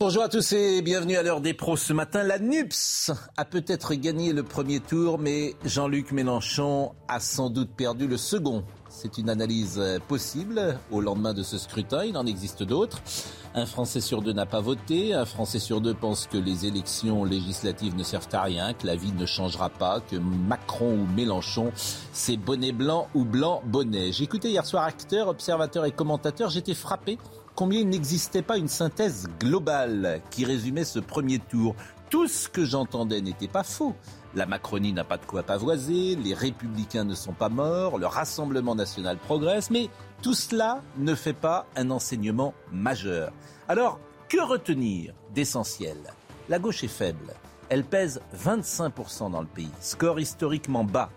Bonjour à tous et bienvenue à l'heure des pros ce matin. La NUPS a peut-être gagné le premier tour, mais Jean-Luc Mélenchon a sans doute perdu le second. C'est une analyse possible au lendemain de ce scrutin. Il en existe d'autres. Un Français sur deux n'a pas voté. Un Français sur deux pense que les élections législatives ne servent à rien, que la vie ne changera pas, que Macron ou Mélenchon, c'est bonnet blanc ou blanc bonnet. J'écoutais hier soir acteurs, observateurs et commentateurs. J'étais frappé combien il n'existait pas une synthèse globale qui résumait ce premier tour. Tout ce que j'entendais n'était pas faux. La Macronie n'a pas de quoi pavoiser, les républicains ne sont pas morts, le Rassemblement national progresse, mais tout cela ne fait pas un enseignement majeur. Alors, que retenir d'essentiel? La gauche est faible. Elle pèse 25% dans le pays, score historiquement bas.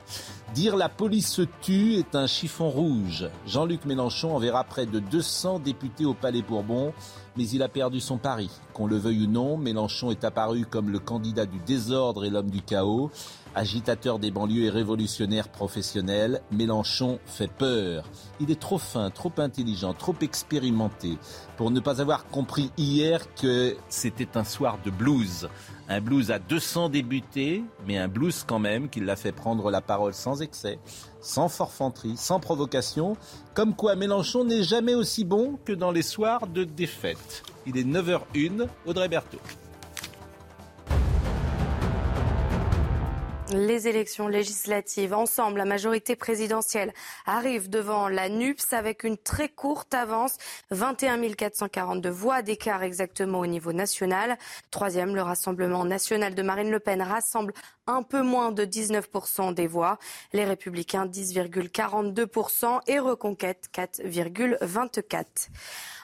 Dire la police se tue est un chiffon rouge. Jean-Luc Mélenchon enverra près de 200 députés au Palais Bourbon, mais il a perdu son pari. Qu'on le veuille ou non, Mélenchon est apparu comme le candidat du désordre et l'homme du chaos. Agitateur des banlieues et révolutionnaire professionnel, Mélenchon fait peur. Il est trop fin, trop intelligent, trop expérimenté pour ne pas avoir compris hier que c'était un soir de blues. Un blues à 200 débutés, mais un blues quand même qui l'a fait prendre la parole sans excès, sans forfanterie, sans provocation, comme quoi Mélenchon n'est jamais aussi bon que dans les soirs de défaite. Il est 9h01, Audrey Berthaud. Les élections législatives, ensemble, la majorité présidentielle arrive devant la NUPS avec une très courte avance, 21 442 voix d'écart exactement au niveau national. Troisième, le Rassemblement national de Marine Le Pen rassemble un peu moins de 19% des voix. Les Républicains 10,42% et Reconquête 4,24%.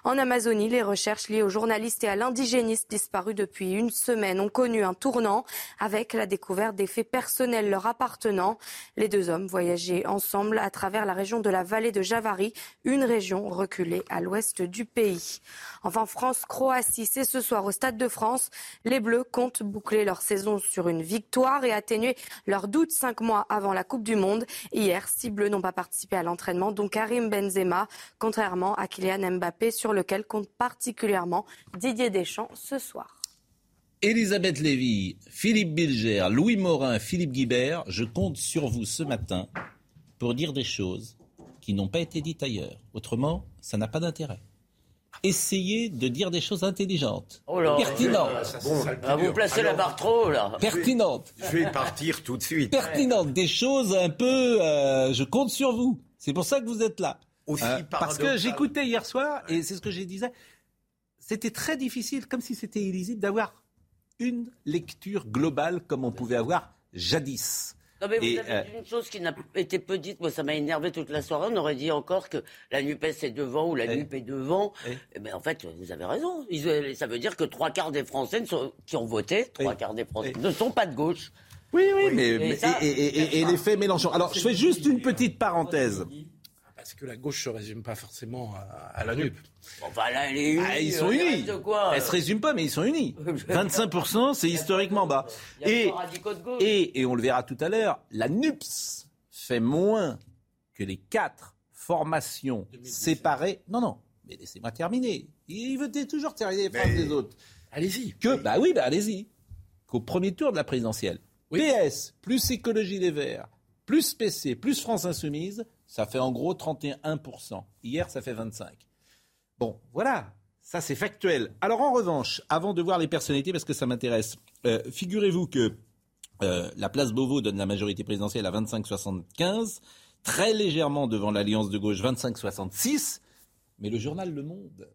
En Amazonie, les recherches liées aux journalistes et à l'indigéniste disparus depuis une semaine ont connu un tournant avec la découverte des faits personnels leur appartenant. Les deux hommes voyageaient ensemble à travers la région de la vallée de Javari, une région reculée à l'ouest du pays. Enfin, France-Croatie, c'est ce soir au Stade de France. Les Bleus comptent boucler leur saison sur une victoire et atténuer leurs doutes cinq mois avant la Coupe du Monde. Hier, six Bleus n'ont pas participé à l'entraînement, dont Karim Benzema, contrairement à Kylian Mbappé sur lequel compte particulièrement Didier Deschamps ce soir. Elisabeth Lévy, Philippe Bilger, Louis Morin, Philippe Guibert, je compte sur vous ce matin pour dire des choses qui n'ont pas été dites ailleurs. Autrement, ça n'a pas d'intérêt. Essayez de dire des choses intelligentes, Oh là, pertinentes, Ah, vous placez la barre trop, là. pertinentes, Je vais partir tout de suite. pertinentes, des choses un peu. euh, je compte sur vous. C'est pour ça que vous êtes là. Aussi Euh, parce que j'écoutais hier soir, et c'est ce que je disais, c'était très difficile, comme si c'était illisible, d'avoir une lecture globale comme on pouvait avoir jadis. Non, mais vous Et, avez euh, dit une chose qui n'a été peu dite, moi ça m'a énervé toute la soirée. On aurait dit encore que la NUPES est devant ou la Eh. NUP est devant. Eh. Eh ben, en fait, vous avez raison. Ils- ça veut dire que trois quarts des Français ne sont- qui ont voté, trois quarts des Français ne sont pas de gauche. Oui, oui, mais, Et mais- ça, et, et- et- et l'effet Mélenchon. Alors, je fais juste une petite parenthèse. Que la gauche ne se résume pas forcément à, à la NUP. Enfin là, elle est unie. Ah, ils sont euh, unis. Quoi Elles se résument pas, mais ils sont unis. 25%, c'est historiquement bas. Et, des et, et on le verra tout à l'heure, la NUPS fait moins que les quatre formations séparées. Non, non, mais laissez-moi terminer. Il veut toujours terminer les phrases des autres. Allez-y. Que, bah oui, bah allez-y. Qu'au premier tour de la présidentielle, Oui. PS, plus Écologie Les Verts, plus PC, plus France Insoumise, ça fait en gros 31%. Hier, ça fait 25%. Bon, voilà. Ça, c'est factuel. Alors, en revanche, avant de voir les personnalités, parce que ça m'intéresse, euh, figurez-vous que euh, la place Beauvau donne la majorité présidentielle à 25-75, très légèrement devant l'Alliance de gauche 25-66, mais le journal Le Monde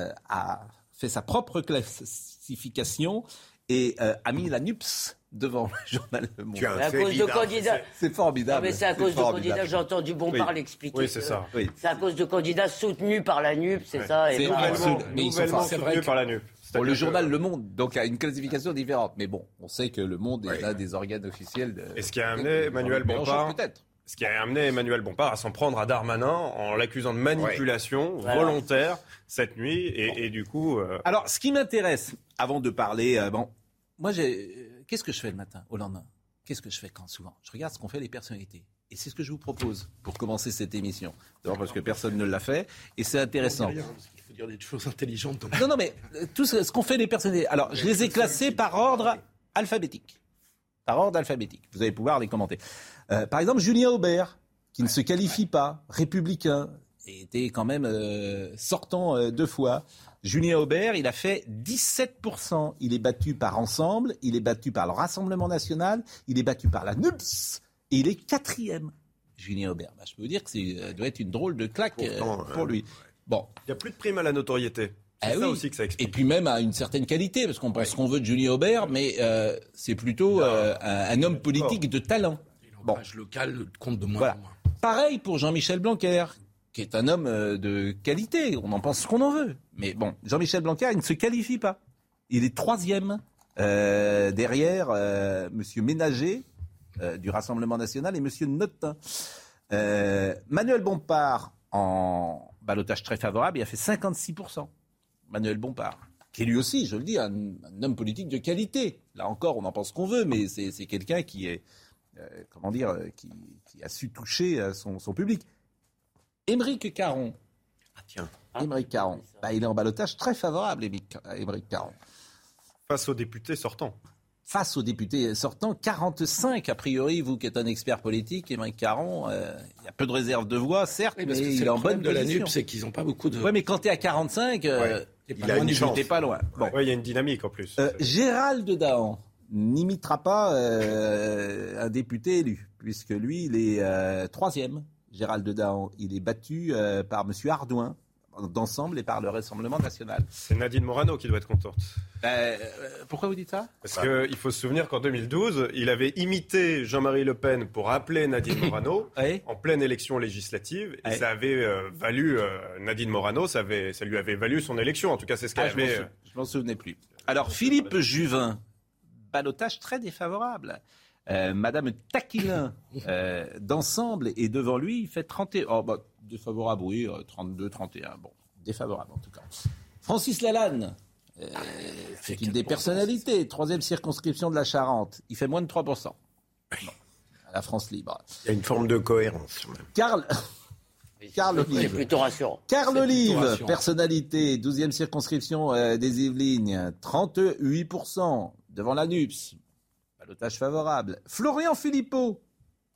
euh, a fait sa propre classification et a mis la NUPS devant le journal Le Monde. Mais à cause de candidats. C'est Non, formidable. mais c'est à cause de candidats, j'ai entendu Bompard Oui. l'expliquer. Oui, c'est que ça. Oui. C'est à cause de candidats soutenus par la NUP, c'est ça. et C'est pas-. Mais ils sont nouvellement forts. C'est vrai soutenu que- par la NUP. Pour le journal que- Le Monde, donc à une classification différente. Mais bon, on sait que Le Monde est Oui. l'un des organes officiels de. Et ce qui a amené Emmanuel Bompard peut-être. Ce qui a amené Emmanuel Bompard à s'en prendre à Darmanin en l'accusant de manipulation Voilà. volontaire cette nuit. Et, et du coup, euh, Alors, ce qui m'intéresse, avant de parler, euh, bon, moi, j'ai, euh, qu'est-ce que je fais le matin, au lendemain? Qu'est-ce que je fais quand souvent? Je regarde ce qu'ont fait les personnalités. Et c'est ce que je vous propose pour commencer cette émission. D'abord parce que personne ne l'a fait, et c'est intéressant. Rien, parce qu'il faut dire des choses intelligentes. Non, non, mais euh, tout ce, ce qu'ont fait les personnalités. Alors, je les ai classés par ordre alphabétique. Par ordre alphabétique. Vous allez pouvoir les commenter. Euh, par exemple, Julien Aubert, qui ne se qualifie pas, républicain, et était quand même euh, sortant euh, deux fois. Julien Aubert, il a fait 17%. Il est battu par Ensemble, il est battu par le Rassemblement National, il est battu par la NUPS, et il est quatrième. Julien Aubert. Bah, je peux vous dire que ça doit être une drôle de claque euh, Pourtant, pour euh, lui. Bon, il n'y a plus de prime à la notoriété. C'est ah ça oui. aussi que ça Et puis même à une certaine qualité, parce qu'on pense ce qu'on veut de Julien Aubert, mais euh, c'est plutôt euh, un, un homme politique de talent. L'ancrage local compte de moins Voilà. en moins. Pareil pour Jean-Michel Blanquer, qui est un homme euh, de qualité. On en pense ce qu'on en veut. Mais bon, Jean-Michel Blanquer, il ne se qualifie pas. Il est troisième euh, derrière euh, Monsieur Ménager euh, du Rassemblement national et Monsieur Notin. Manuel Bompard, en balotage très favorable, il a fait 56%. Manuel Bompard, qui est lui aussi, je le dis, un, homme politique de qualité. Là encore, on en pense ce qu'on veut, mais c'est quelqu'un qui est, comment dire, qui, a su toucher son public. Émeric Caron, Ah, tiens. Ah, Émeric Caron, bah, il est en balotage très favorable, Émeric Caron. Face aux députés sortants. Face aux députés sortants, 45 a priori, vous qui êtes un expert politique, Émeric Caron, euh, il y a peu de réserve de voix, certes, Oui, mais parce que c'est il est en bonne problème de la. NUP, c'est qu'ils n'ont pas beaucoup de. Ouais, mais quand tu es à 45, euh, il pas a loin une chance. pas loin. Bon. Ouais, il y a une dynamique en plus. Euh, Gérald Dahan n'imitera pas euh, un député élu, puisque lui, il est euh, troisième. Gérald Dahan, il est battu euh, par M. Ardouin d'ensemble et par le Rassemblement national. C'est Nadine Morano qui doit être contente. Euh, pourquoi vous dites ça? Parce qu'il faut se souvenir qu'en 2012, il avait imité Jean-Marie Le Pen pour appeler Nadine Morano. Oui. en pleine élection législative et ça avait euh, valu euh, Nadine Morano, ça, avait, ça lui avait valu son élection. En tout cas, c'est ce Ah, qu'elle je m'en avait. je m'en souvenais plus. Alors, Philippe Juvin, balotage très défavorable. Euh, Madame Taquilin, euh, d'ensemble, est devant lui, il fait 31. Oh, bah, défavorable, oui, euh, 32, 31. Bon, défavorable en tout cas. Francis Lalanne, euh, c'est une des personnalités, troisième circonscription de la Charente. Il fait moins de 3%. Bon, à la France libre. Il y a une forme de cohérence. quand même. Karl, Carl C'est Olive. plutôt rassurant. Carl C'est Olive, rassurant. personnalité, 12e circonscription euh, des Yvelines, 38% devant la NUPS. Balotage favorable. Florian Philippot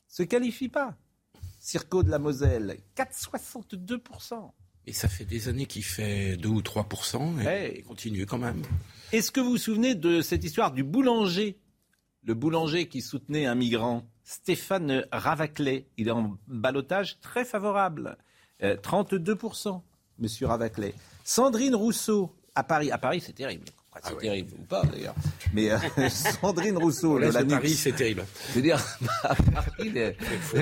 se qualifie pas. Circo de la Moselle, 4,62%. Et ça fait des années qu'il fait 2 ou 3 et Ouais. il continue quand même. Est-ce que vous vous souvenez de cette histoire du boulanger? Le boulanger qui soutenait un migrant, Stéphane Ravaclet. Il est en balotage très favorable. Euh, 32%, monsieur Ravaclet. Sandrine Rousseau, à Paris. À Paris, c'est terrible. Enfin, c'est terrible, ou pas d'ailleurs. Mais euh, Sandrine Rousseau, de laisse la Paris, NUPS. c'est terrible. Je veux dire, à Paris, les-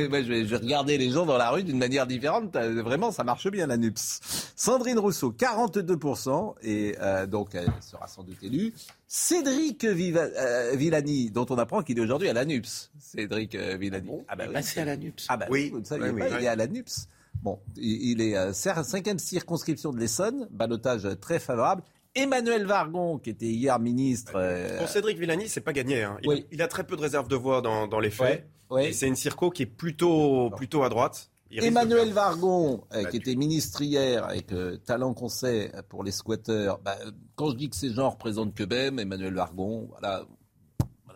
moi, je, vais, je regarder les gens dans la rue d'une manière différente. Vraiment, ça marche bien, la NUPS. Sandrine Rousseau, 42%, et euh, donc elle sera sans doute élue. Cédric Viva- euh, Villani, dont on apprend qu'il est aujourd'hui à la NUPS. Cédric Villani. Ah bah oui. Passé à la NUPS. Ah bah oui, Oui, vous ne saviez oui, pas, oui. il est à la NUPS. Bon, il, est euh, cinquième circonscription de l'Essonne, balotage très favorable. Emmanuel Vargon, qui était hier ministre. euh, Pour Cédric Villani, c'est pas gagné. hein. Il, Oui. il a très peu de réserve de voix dans, dans les faits. ouais, ouais. Et c'est une circo qui est plutôt, plutôt à droite. Il Emmanuel. Vargon, euh, qui Battu. était ministre hier, avec euh, talent qu'on sait pour les squatteurs, bah, quand je dis que ces gens représentent que BEM, Emmanuel Vargon, voilà,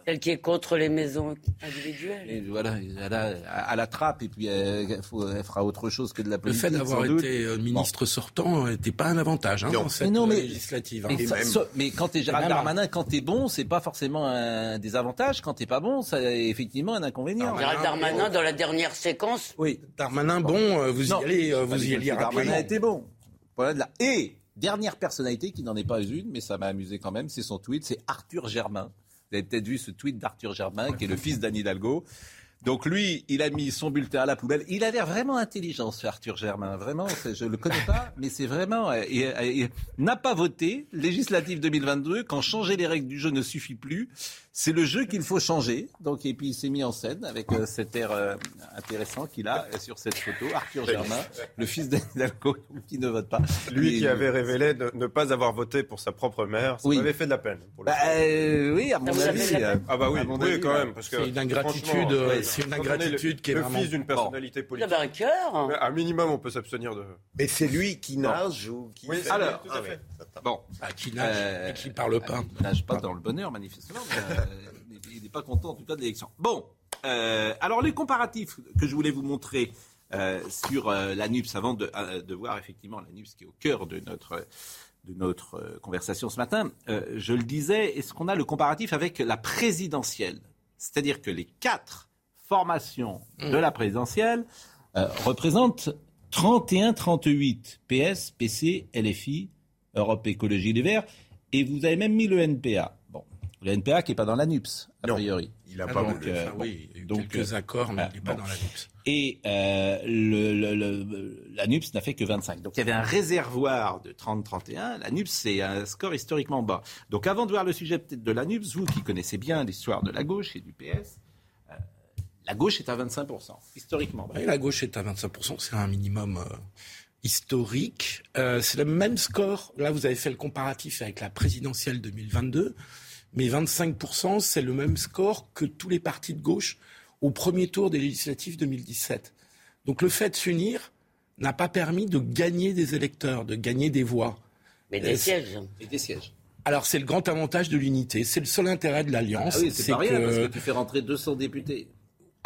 Celle qui est contre les maisons individuelles. et voilà, elle a, à la trappe, et puis euh, elle, faut- elle fera autre chose que de la Le politique. fait d'avoir doute. été euh, ministre sortant n'était pas un avantage hein, Non. dans cette Mais non, mais- euh, législative. hein. Mais, ça- même- ça- mais quand t'es Gérald Darmanin, quand t'es bon, c'est pas forcément un désavantage. Quand t'es pas bon, c'est effectivement un inconvénient. Gérald Darmanin, dans la dernière séquence, Oui. Darmanin, bon, euh, vous y allez, euh, vous y que alliez Darmanin était bon. Voilà de la... Et Dernière personnalité qui n'en est pas une, mais ça m'a amusé quand même, c'est son tweet, c'est Arthur Germain. Vous avez peut-être vu ce tweet d'Arthur Germain, qui est le fils d'Anne Hidalgo. Donc lui, il a mis son bulletin à la poubelle. Il a l'air vraiment intelligent, ce Arthur Germain. Vraiment, je le connais pas, mais c'est vraiment. Il, il n'a pas voté législative 2022 quand changer les règles du jeu ne suffit plus. C'est le jeu qu'il faut changer. Donc et puis il s'est mis en scène avec euh, cet air euh, intéressant qu'il a euh, sur cette photo. Arthur Germain, le fils d'Anne Hidalgo, qui ne vote pas. Lui Et- qui avait révélé ne pas avoir voté pour sa propre mère, ça Oui. m'avait fait de la peine. pour Bah, euh, oui, à mon vous a avis. fait de la peine euh, Ah bah oui, à mon oui avis, quand là. même. Parce que, C'est une ingratitude, ouais, c'est une ingratitude qui est le vraiment- fils d'une personnalité Il politique. avait un cœur. À minimum, on peut s'abstenir de... Mais c'est lui qui nage ou qui. Oui, fait- alors, Ah ouais. Bon, Ah, qui nage Euh, et qui parle pas. Il nage pas dans le bonheur, manifestement. mais, euh, il n'est pas content, en tout cas, de l'élection. Bon, euh, alors les comparatifs que je voulais vous montrer euh, sur euh, la NUPS, avant de, euh, de voir effectivement la NUPS qui est au cœur de notre, de notre euh, conversation ce matin, euh, je le disais, est-ce qu'on a le comparatif avec la présidentielle? C'est-à-dire que les quatre formations de la présidentielle euh, représentent 31-38 PS, PC, LFI, Europe Écologie Les Verts, et vous avez même mis le NPA. Bon, le NPA qui n'est pas dans la NUPS, a Non. priori. Il a Ah, pas donc, voulu. euh, enfin, oui, il y a eu donc, quelques euh, accords, mais ah, il n'est pas dans la NUPS. Et euh, le, le- le- la NUPS n'a fait que 25. Donc il y avait un réservoir de 30-31. La NUPS, c'est un score historiquement bas. Donc avant de voir le sujet peut-être de la NUPS, vous qui connaissez bien l'histoire de la gauche et du PS, euh, la gauche est à 25%, historiquement. Oui, la gauche est à 25%, c'est un minimum euh, historique. Euh, c'est le même score. Là, vous avez fait le comparatif avec la présidentielle 2022, mais 25%, c'est le même score que tous les partis de gauche au premier tour des législatives 2017. Donc le fait de s'unir n'a pas permis de gagner des électeurs, de gagner des voix. Mais Euh, des sièges. Et des sièges. Alors c'est le grand avantage de l'unité, c'est le seul intérêt de l'alliance. Ah oui, c'est pas rien, que- parce que tu fais rentrer 200 députés.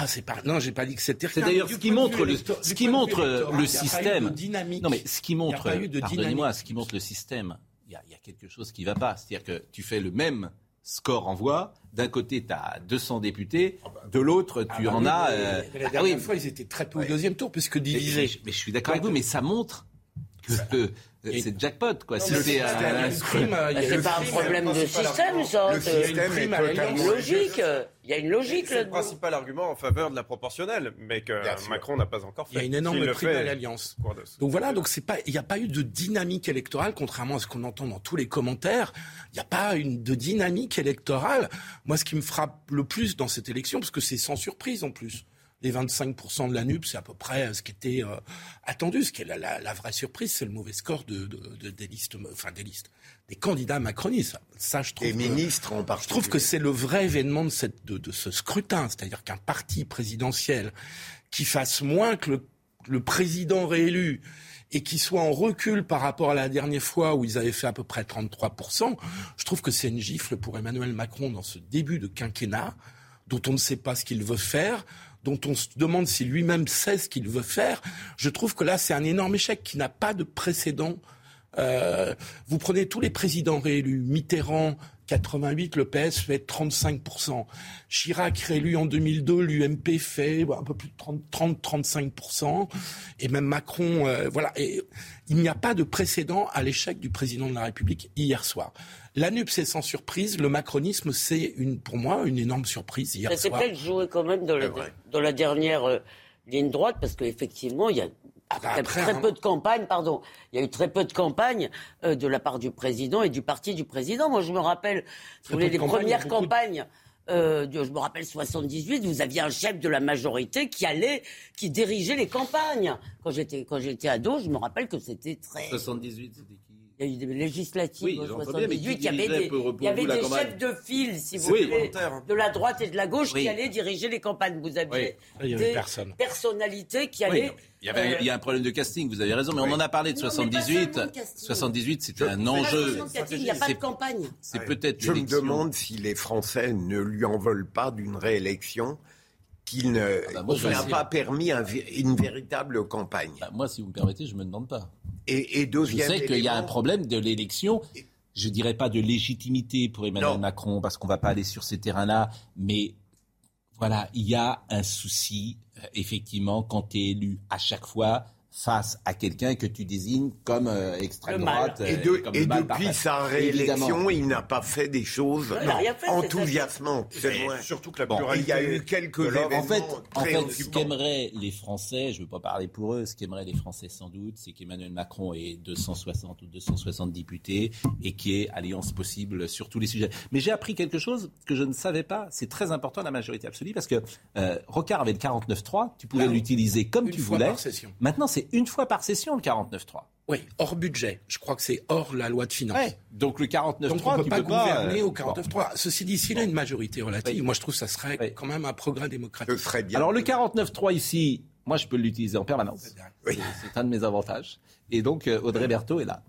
Ah, c'est pas. Non, j'ai pas dit que c'était. C'est d'ailleurs Du ce qui montre le, ce qui montre le système. Non, mais ce qui montre, pardonnez-moi, ce qui montre le système, il y, a, il y a quelque chose qui ne va pas. C'est-à-dire que tu fais le même score en voix. D'un côté, tu as 200 députés, de l'autre, tu Ah bah en as. euh, la ah dernière oui, fois, ils étaient très peu au deuxième tour, puisque divisés. mais je suis d'accord avec vous, mais ça montre que euh, c'est jackpot, quoi. Si c'est un- crime, il y a c'est pas un problème de système, argument. ça. Le C'est système est totalement logique. Il y a une logique C'est le là-dedans. principal argument en faveur de la proportionnelle, mais que. Macron n'a pas encore fait. Il y a une énorme prime fait à l'alliance. Donc voilà, donc c'est pas, il n'y a pas eu de dynamique électorale, contrairement à ce qu'on entend dans tous les commentaires. Il n'y a pas une de dynamique électorale. Moi, ce qui me frappe le plus dans cette élection, parce que c'est sans surprise en plus. Les 25% de la NUP, c'est à peu près ce qui était euh, attendu. Ce qui est la, la- la vraie surprise, c'est le mauvais score de, de- de- des listes, enfin des listes, des candidats macronistes. Ça, je trouve. Et que- ministre en je particulier. trouve que c'est le vrai événement de, cette, de, de ce scrutin, c'est-à-dire qu'un parti présidentiel qui fasse moins que le, le président réélu et qui soit en recul par rapport à la dernière fois où ils avaient fait à peu près 33%, je trouve que c'est une gifle pour Emmanuel Macron dans ce début de quinquennat, dont on ne sait pas ce qu'il veut faire, dont on se demande si lui-même sait ce qu'il veut faire. Je trouve que là, c'est un énorme échec qui n'a pas de précédent. Euh, vous prenez tous les présidents réélus, Mitterrand, 88, le PS fait 35%. Chirac réélu en 2002, l'UMP fait un peu plus de 30-35%. Et même Macron, euh, voilà. Et il n'y a pas de précédent à l'échec du président de la République hier soir. La NUP, c'est sans surprise. Le macronisme, c'est une, pour moi une énorme surprise hier Ça peut-être joué quand même dans la, dans la dernière euh, ligne droite, parce qu'effectivement, il y a Ah bah très, après, très hein. peu de campagne, pardon. Il y a eu très peu de campagne euh, de la part du président et du parti du président. Moi, je me rappelle, si vous les campagne, premières de- campagnes. euh, de- je me rappelle 78, vous aviez un chef de la majorité qui allait, qui dirigeait les campagnes. Quand j'étais, quand j'étais ado, je me rappelle que c'était très. 78, c'était qui? Il y a eu des législatives Oui, en j'entends bien, mais qui 78. Il y avait des, il y avait des campagne chefs de file, si vous Oui. voulez, de la droite et de la gauche Oui. qui allaient diriger les campagnes. Vous aviez Là, il y avait des personne. personnalités qui allaient. il y, avait, il y a un problème de casting, vous avez raison, mais on en a parlé de Non, mais pas 78. seulement de casting. 78, c'était un enjeu. question de casting, Il n'y a pas de campagne. C'est Ouais. peut-être Je me demande si les Français ne lui en veulent pas d'une réélection qu'il ne, Ah bah moi, n'a pas permis un une véritable campagne. Bah, moi, si vous me permettez, je me demande pas. Et, et Je sais qu'il y a un problème de l'élection. Je dirais pas de légitimité pour Emmanuel Non. Macron, parce qu'on va pas aller sur ces terrains-là, mais voilà, il y a un souci, euh, effectivement, quand tu es élu à chaque fois, face à quelqu'un que tu désignes comme euh, extrême droite. Et, euh, de- comme et le mal depuis sa réélection, il n'a pas fait des choses enthousiasmantes. Surtout que la Bon, Il pluralité. y a eu quelques événements En fait, en très fait ce qu'aimeraient les Français, je ne veux pas parler pour eux, ce qu'aimeraient les Français sans doute, c'est qu'Emmanuel Macron ait 260 ou 260 députés et qu'il y ait alliance possible sur tous les sujets. Mais j'ai appris quelque chose que je ne savais pas. C'est très important la majorité absolue parce que euh, Rocard avait le 49-3, tu pouvais Là, l'utiliser comme une tu fois voulais. par session. Maintenant, c'est une fois par session le 49-3. Oui, hors budget. Je crois que c'est hors la loi de finances. Ouais. Donc le 49-3, Donc on ne peut pas pas gouverner euh, au 49-3. Ceci dit, s'il a une majorité relative, Oui. moi je trouve que ça serait Oui. quand même un progrès démocratique. Ce serait bien. Alors le 49.3 ici, moi je peux l'utiliser en permanence. Oui. C'est- C'est un de mes avantages. Et donc euh, Audrey Berthaud est là.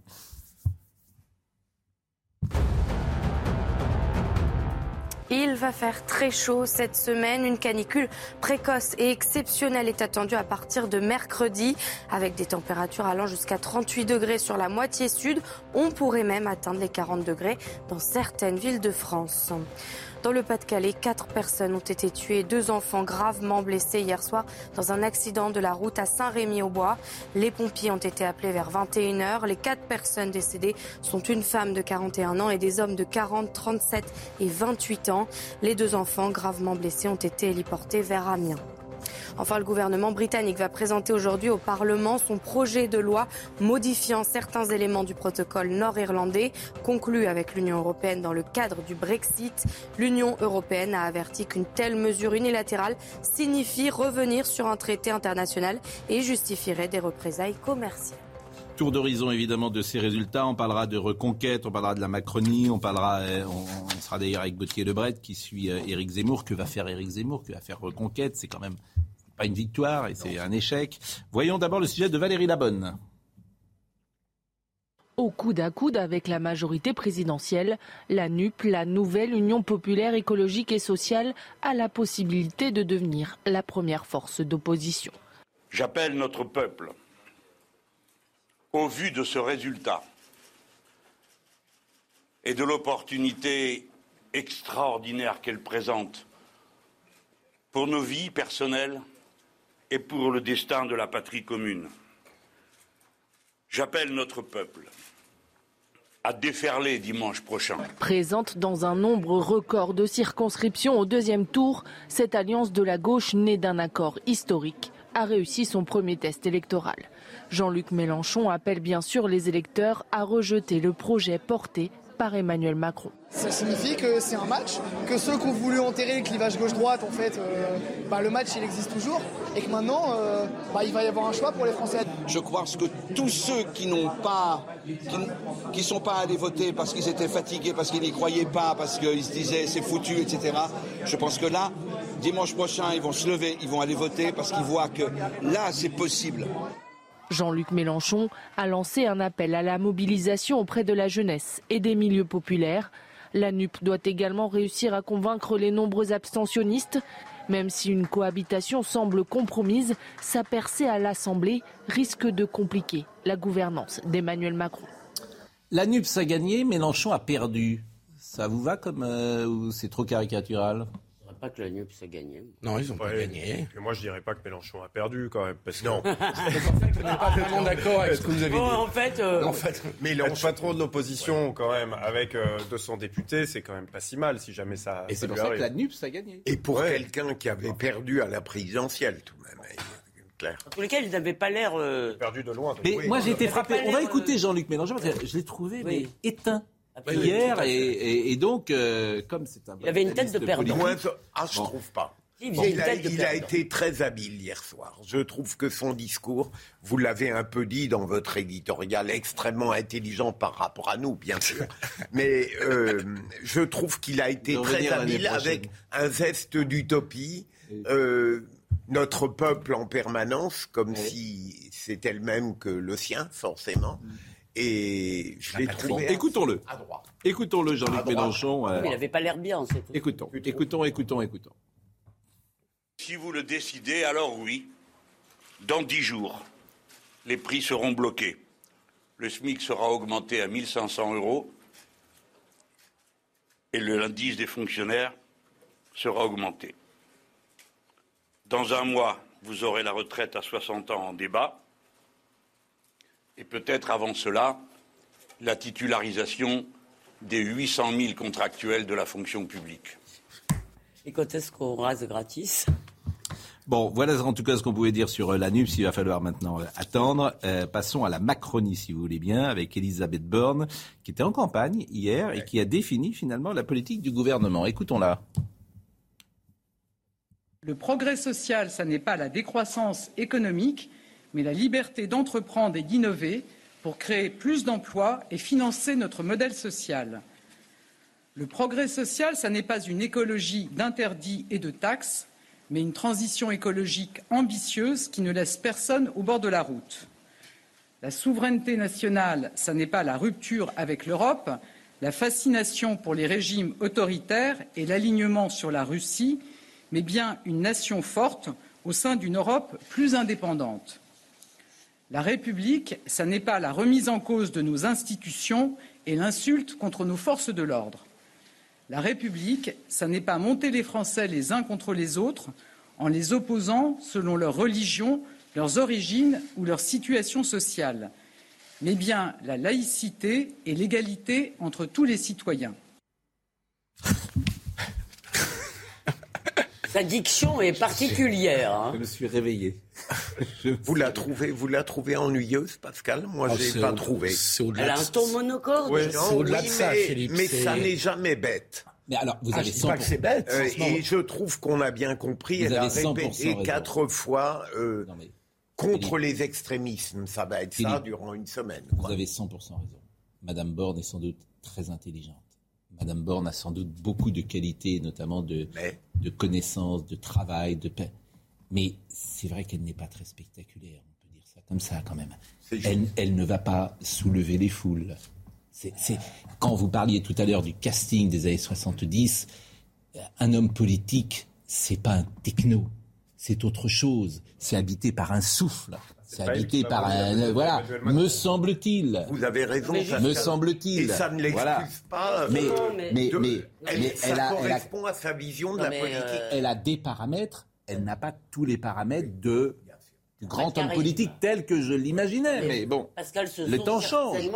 Il va faire très chaud cette semaine. Une canicule précoce et exceptionnelle est attendue à partir de mercredi, avec des températures allant jusqu'à 38 degrés sur la moitié sud. On pourrait même atteindre les 40 degrés dans certaines villes de France. Dans le Pas-de-Calais, quatre personnes ont été tuées, deux enfants gravement blessés hier soir dans un accident de la route à Saint-Rémy-au-Bois. Les pompiers ont été appelés vers 21h. Les quatre personnes décédées sont une femme de 41 ans et des hommes de 40, 37 et 28 ans. Les deux enfants gravement blessés ont été héliportés vers Amiens. Enfin, le gouvernement britannique va présenter aujourd'hui au Parlement son projet de loi modifiant certains éléments du protocole nord-irlandais conclu avec l'Union européenne dans le cadre du Brexit. L'Union européenne a averti qu'une telle mesure unilatérale signifie revenir sur un traité international et justifierait des représailles commerciales. Tour d'horizon évidemment de ces résultats. On parlera de reconquête, on parlera de la Macronie, on parlera, euh, on, on sera d'ailleurs avec Gauthier Lebret qui suit euh, Éric Zemmour. Que va faire Éric Zemmour? Que va faire reconquête? C'est quand même pas une victoire et c'est un échec. Voyons d'abord le sujet de Valérie Labonne. Au coude à coude avec la majorité présidentielle, la NUP, la nouvelle Union populaire écologique et sociale, a la possibilité de devenir la première force d'opposition. J'appelle notre peuple, au vu de ce résultat et de l'opportunité extraordinaire qu'elle présente pour nos vies personnelles et pour le destin de la patrie commune. J'appelle notre peuple à déferler dimanche prochain. Présente dans un nombre record de circonscriptions au deuxième tour, cette alliance de la gauche née d'un accord historique a réussi son premier test électoral. Jean-Luc Mélenchon appelle bien sûr les électeurs à rejeter le projet porté par Emmanuel Macron. Ça signifie que c'est un match, que ceux qui ont voulu enterrer le clivage gauche-droite, en fait, euh, bah, le match il existe toujours, et que maintenant euh, bah, il va y avoir un choix pour les Français. Je crois que tous ceux qui n'ont pas, qui, qui sont pas allés voter parce qu'ils étaient fatigués, parce qu'ils n'y croyaient pas, parce qu'ils se disaient c'est foutu, etc. Je pense que là, dimanche prochain, ils vont se lever, ils vont aller voter parce qu'ils voient que là, c'est possible. Jean-Luc Mélenchon a lancé un appel à la mobilisation auprès de la jeunesse et des milieux populaires. La NUP doit également réussir à convaincre les nombreux abstentionnistes. Même si une cohabitation semble compromise, sa percée à l'Assemblée risque de compliquer la gouvernance d'Emmanuel Macron. La NUPS a gagné, Mélenchon a perdu. Ça vous va comme euh, c'est trop caricatural? Pas que la NUP s'est gagnée. Non, ils n'ont pas gagné. et moi, je dirais pas que Mélenchon a perdu quand même. Parce que Non. Vous n'êtes pas complètement d'accord avec ce que vous avez Bon, dit. en fait, euh, En fait, Mais le patron de l'opposition, quand même, avec euh, 200 députés, c'est quand même pas si mal si jamais ça. Et c'est pour ça que arrive. la NUPS a gagné. Et pour Ouais. quelqu'un qui avait perdu à la présidentielle, tout de même. hein, Claire. en tous les cas, ils n'avaient pas l'air. euh, perdu de loin. Mais Oui, moi j'ai été frappé. On va l'air, écouter euh, Jean-Luc Mélenchon parce que je l'ai trouvé mais éteint hier et, fait. et- et donc euh, comme c'est un Il avait une tête de perdant. ah, je Bon. trouve pas. Il a, il été très habile hier soir. Je trouve que son discours, vous l'avez un peu dit dans votre éditorial, extrêmement intelligent par rapport à nous, bien sûr. Mais euh, je trouve qu'il a été De très habile avec un zeste d'utopie. Euh, notre peuple en permanence, comme si c'était le même que le sien, forcément. Et je l'ai trouvé écoutons-le. Écoutons-le Jean-Luc. Mélenchon. euh, il n'avait pas l'air bien, c'est tout. écoutons, écoutons, écoutons, écoutons. Si vous le décidez, alors oui, dans dix jours, les prix seront bloqués. Le SMIC sera augmenté à 1500 euros et le l'indice des fonctionnaires sera augmenté. Dans un mois, vous aurez la retraite à 60 ans en débat et peut-être avant cela, la titularisation des 800 000 contractuels de la fonction publique. Et quand est-ce qu'on rase gratis? Bon, voilà en tout cas ce qu'on pouvait dire sur euh, la NUPS. Il va falloir maintenant euh, attendre. Euh, passons à la Macronie, si vous voulez bien, avec Elisabeth Borne, qui était en campagne hier et qui a défini finalement la politique du gouvernement. Écoutons-la. Le progrès social, ça n'est pas la décroissance économique, mais la liberté d'entreprendre et d'innover pour créer plus d'emplois et financer notre modèle social. Le progrès social, ça n'est pas une écologie d'interdits et de taxes, mais une transition écologique ambitieuse qui ne laisse personne au bord de la route. La souveraineté nationale, ça n'est pas la rupture avec l'Europe, la fascination pour les régimes autoritaires et l'alignement sur la Russie, mais bien une nation forte au sein d'une Europe plus indépendante. La République, ça n'est pas la remise en cause de nos institutions et l'insulte contre nos forces de l'ordre. La République, ça n'est pas monter les Français les uns contre les autres en les opposant selon leur religion, leurs origines ou leur situation sociale, mais bien la laïcité et l'égalité entre tous les citoyens. Sa diction est particulière. Hein. Je me suis réveillé. vous la trouvez, vous la trouvez ennuyeuse, Pascal? Moi, Oh, je c'est l'ai pas c'est au-delà Elle a de un ça. ton monocorde? Ouais, C'est non, au-delà oui, de ça, mais, Philippe, mais c'est- ça n'est jamais bête. Mais alors, vous Ah, avez je dis pas que 100%. c'est bête. Euh, et je trouve qu'on a bien compris. Vous elle a avez 100% répété quatre fois euh, Non, mais contre les extrémismes. Ça va être ça durant une semaine. vous avez 100% raison. Madame Borne est sans doute très intelligente. Madame Borne a sans doute beaucoup de qualités, notamment de, Mais de connaissances, de travail, de paix. Mais c'est vrai qu'elle n'est pas très spectaculaire, on peut dire ça comme ça quand même. Elle, elle ne va pas soulever les foules. C'est, c'est- Quand vous parliez tout à l'heure du casting des années 70, euh, un homme politique, c'est pas un techno, c'est autre chose. C'est habité par un souffle. C'est habité par un. Voilà, me semble-t-il. vous avez raison. Mais Pascal. Me semble-t-il. Et ça ne l'excuse Voilà. pas. Mais, euh, mais- mais, de- mais, elle- mais ça elle, a, elle, a, correspond à sa vision de la politique. euh, elle a des paramètres, elle n'a pas tous les paramètres de, grand homme politique tel que je l'imaginais. Mais- Mais bon, Pascal, ce Le sont temps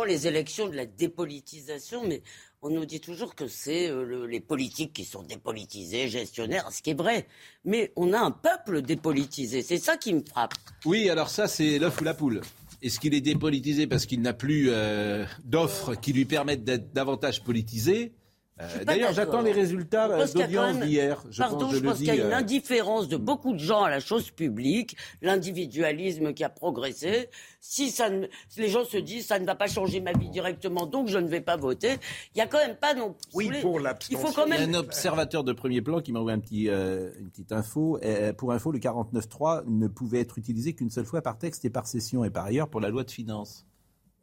les élections de la dépolitisation, mais on nous dit toujours que c'est euh, le- les politiques qui sont dépolitisés, gestionnaires, ce qui est vrai. Mais on a un peuple dépolitisé, c'est ça qui me frappe. Oui, alors ça, c'est l'œuf ou la poule. Est-ce qu'il est dépolitisé parce qu'il n'a plus euh, d'offres qui lui permettent d'être davantage politisé? Euh, D'ailleurs, d'accord. j'attends les résultats euh, quand d'audience d'hier. Je Pardon, pense, je, je pense qu'il y a une euh, indifférence de beaucoup de gens à la chose publique, l'individualisme qui a progressé. Si ça ne, si les gens se disent ça ne va pas changer ma vie directement, donc je ne vais pas voter, il y a quand même pas non. si Oui, pour Il l'abstention. faut quand Il y a même un observateur de premier plan qui m'a envoyé un petit, euh, une petite info. Euh, pour info, le 49.3 ne pouvait être utilisé qu'une seule fois par texte et par session, et par ailleurs pour la loi de finances.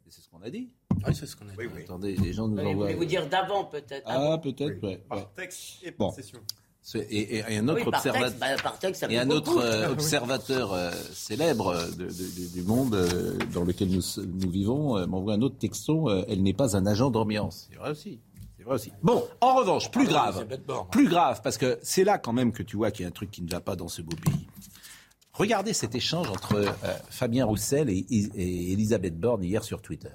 C'est ce qu'on a dit. Oui, c'est ce qu'on a dit. Oui, oui. Attendez, les gens nous Je envoient. voulais vous dire d'avant peut-être. Ah, peut-être, ouais, ouais. Par texte et Bon. session. Et, et- et un autre oui, par observateur. texte, bah, par texte, ça Et fait un beaucoup. autre euh, observateur euh, célèbre de- de- du monde euh, dans lequel nous, nous vivons euh, m'envoie un autre texton. euh, elle n'est pas un agent d'ambiance. C'est vrai aussi. C'est vrai aussi. Bon, en revanche, plus grave. Borne. Plus grave, parce que c'est là quand même que tu vois qu'il y a un truc qui ne va pas dans ce beau pays. Regardez cet échange entre euh, Fabien Roussel et, et Elisabeth Borne hier sur Twitter.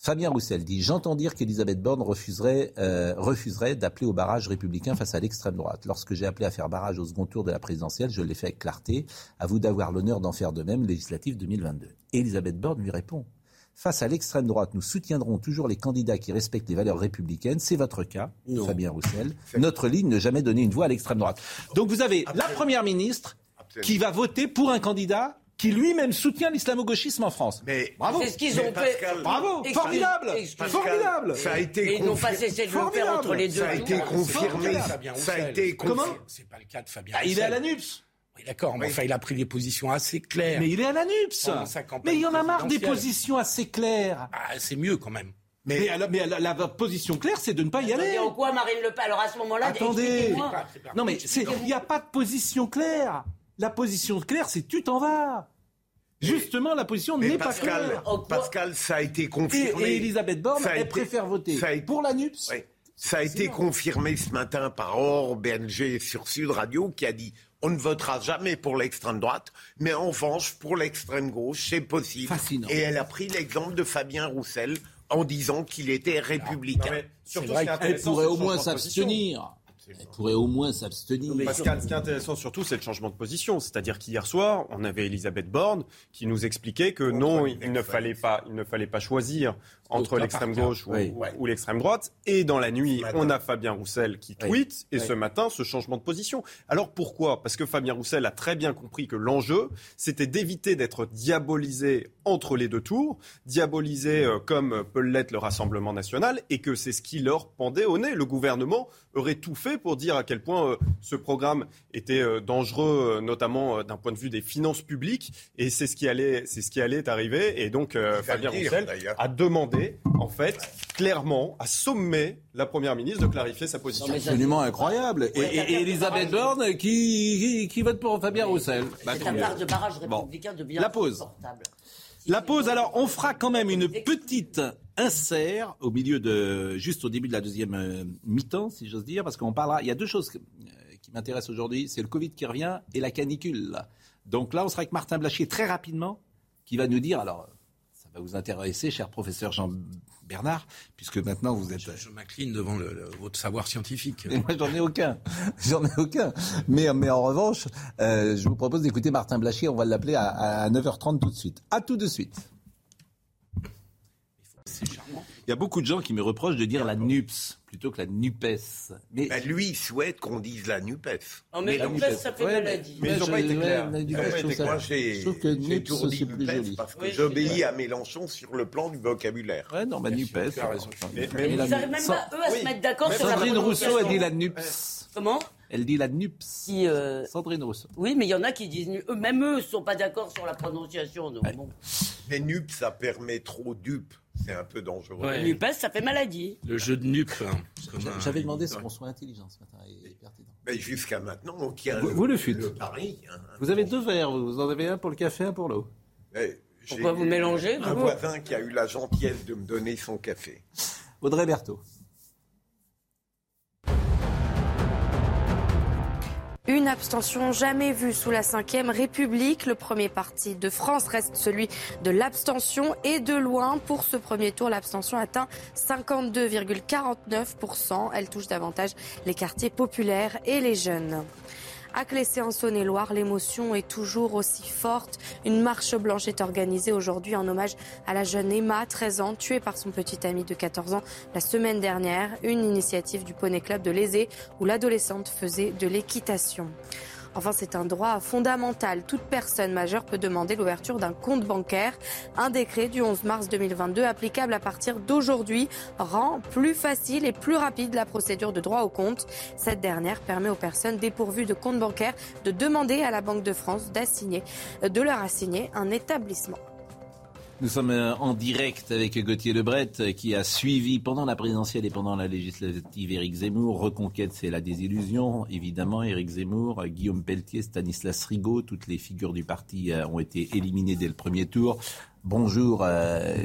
Fabien Roussel dit J'entends dire qu'Elisabeth Borne refuserait, euh, refuserait d'appeler au barrage républicain face à l'extrême droite. Lorsque j'ai appelé à faire barrage au second tour de la présidentielle, je l'ai fait avec clarté. À vous d'avoir l'honneur d'en faire de même, législative 2022. Elisabeth Borne lui répond Face à l'extrême droite, nous soutiendrons toujours les candidats qui respectent les valeurs républicaines. C'est votre cas, Non. Fabien Roussel. Notre ligne, ne jamais donner une voix à l'extrême droite. Donc vous avez la première ministre Absolument. qui va voter pour un candidat qui lui-même soutient l'islamo-gauchisme en France. Mais Bravo. C'est ce qu'ils ont fait. Pascal, Bravo, Excuse- formidable, excuse- formidable. ça a été Et ils n'ont pas confirmé. cessé de le faire Formidable. entre les deux. Ça a été confirmé. Fabien Ça a été Comment confirmé. C'est pas le cas de Fabien Ah, il est à la NUPS. Oui, d'accord, mais Oui. enfin, il a pris des positions assez claires. Mais il est à la NUPS. Mais il y en a marre des positions assez claires. Ah, c'est mieux quand même. Mais, Mais, alors- mais la, la- la position claire, c'est de ne pas y aller. En quoi Marine Le Pen? Alors à ce moment-là, Attendez. Non, mais il n'y a pas de position claire. La position claire, c'est tu t'en vas. Justement, la position mais n'est pas Pascal, claire. Pascal, ça a été confirmé. et Elisabeth Borne, elle été- préfère voter ça a été- pour la NUPS. Oui. Ça a été confirmé ce matin par Or Berger sur Sud Radio qui a dit On ne votera jamais pour l'extrême droite, mais en revanche, pour l'extrême gauche, c'est possible. Fascinant. Et elle a pris l'exemple de Fabien Roussel en disant qu'il était républicain. surtout, vrai ce qui est qu'elle intéressant, pourrait au moins s'abstenir. Elle pourrait au moins s'abstenir. Pascal, ce qui est intéressant surtout, c'est le changement de position. C'est-à-dire qu'hier soir, on avait Elisabeth Borne qui nous expliquait que non, il ne fallait pas, il ne fallait pas choisir entre l'extrême gauche ou, Oui. ou- ou l'extrême droite. Et dans la nuit, on a Fabien Roussel qui Oui. tweet. Et Oui. ce matin, ce changement de position. Alors pourquoi? Parce que Fabien Roussel a très bien compris que l'enjeu, c'était d'éviter d'être diabolisé entre les deux tours, diabolisé euh, comme peut l'être le Rassemblement national, et que c'est ce qui leur pendait au nez. Le gouvernement aurait tout fait pour dire à quel point euh, ce programme était euh, dangereux, notamment euh, d'un point de vue des finances publiques, et c'est ce qui allait, c'est ce qui allait arriver. Et donc euh, Fabien dire, Roussel a demandé, en fait, clairement, à sommer la première ministre de clarifier sa position. ça- Absolument incroyable. Et, Ouais, et- Elisabeth Borne qui, qui, qui vote pour Fabien Roussel. Bah, C'est tant un de barrage Bon. républicain de bien La pause. La pause, alors on fera quand même une petite insert au milieu de, juste au début de la deuxième euh, mi-temps, si j'ose dire, parce qu'on parlera, il y a deux choses que- euh, qui m'intéressent aujourd'hui, c'est le Covid qui revient et la canicule. Donc là, on sera avec Martin Blachier très rapidement, qui va nous dire, alors va vous intéresser, cher professeur Jean Bernard, puisque maintenant vous êtes... Je, je m'incline devant le- le- votre savoir scientifique. Et moi, j'en ai aucun. J'en ai aucun. Mais, mais en revanche, euh, je vous propose d'écouter Martin Blachier. On va l'appeler à, à 9h30 tout de suite. À tout de suite. Il y a beaucoup de gens qui me reprochent de dire la NUPS plutôt que la NUPES. Mais Ben, lui, il souhaite qu'on dise la NUPES. Non, mais la NUPES. PES, ça fait Ouais, maladie. Mais ils n'ont je- pas été clairs. la NUPES, Ils ont pas je trouve été Moi, j'ai NUPS, dit NUPES parce que Oui, j'obéis à Mélenchon sur le plan du vocabulaire. Ouais, non, bah, NUPES. tu as raison. Mais- Mais- Ils n'arrivent même pas, eux, à se mettre d'accord sur la Sandrine Rousseau a dit la NUPS. Comment? Elle dit la NUPS. Si, euh, Sandrine Rousseau. Oui, mais il y en a qui disent... Eux, même eux ne sont pas d'accord sur la prononciation. Donc, bon. Mais NUP, ça permet trop dupe. C'est un peu dangereux. Ouais. NUPES, ça fait maladie. Le jeu de nupe. hein, J'avais demandé ce qu'on soit intelligent ce matin et pertinent. Mais jusqu'à maintenant, on tient Vous- vous le fûtes. le pari. hein. Vous avez deux verres, vous vous en avez un pour le café, un pour l'eau. Pourquoi vous mélangez Un vous voisin qui a eu la gentillesse de me donner son café. Audrey Berthaud. Une abstention jamais vue sous la Ve République. Le premier parti de France reste celui de l'abstention et de loin pour ce premier tour, l'abstention atteint 52,49%. Elle touche davantage les quartiers populaires et les jeunes. À Clessé en Saône-et-Loire, l'émotion est toujours aussi forte. Une marche blanche est organisée aujourd'hui en hommage à la jeune Emma, 13 ans, tuée par son petit ami de 14 ans la semaine dernière. Une initiative du Poney Club de l'Aisé où l'adolescente faisait de l'équitation. Enfin, c'est un droit fondamental. Toute personne majeure peut demander l'ouverture d'un compte bancaire. Un décret du 11 mars 2022 applicable à partir d'aujourd'hui rend plus facile et plus rapide la procédure de droit au compte. Cette dernière permet aux personnes dépourvues de compte bancaire de demander à la Banque de France de leur assigner un établissement. Nous sommes euh, en direct avec Gauthier Lebret euh, qui a suivi pendant la présidentielle et pendant la législative Éric Zemmour. Reconquête, c'est la désillusion, évidemment. Éric Zemmour, euh, Guillaume Pelletier, Stanislas Rigaud, toutes les figures du parti ont été éliminées dès le premier tour. Bonjour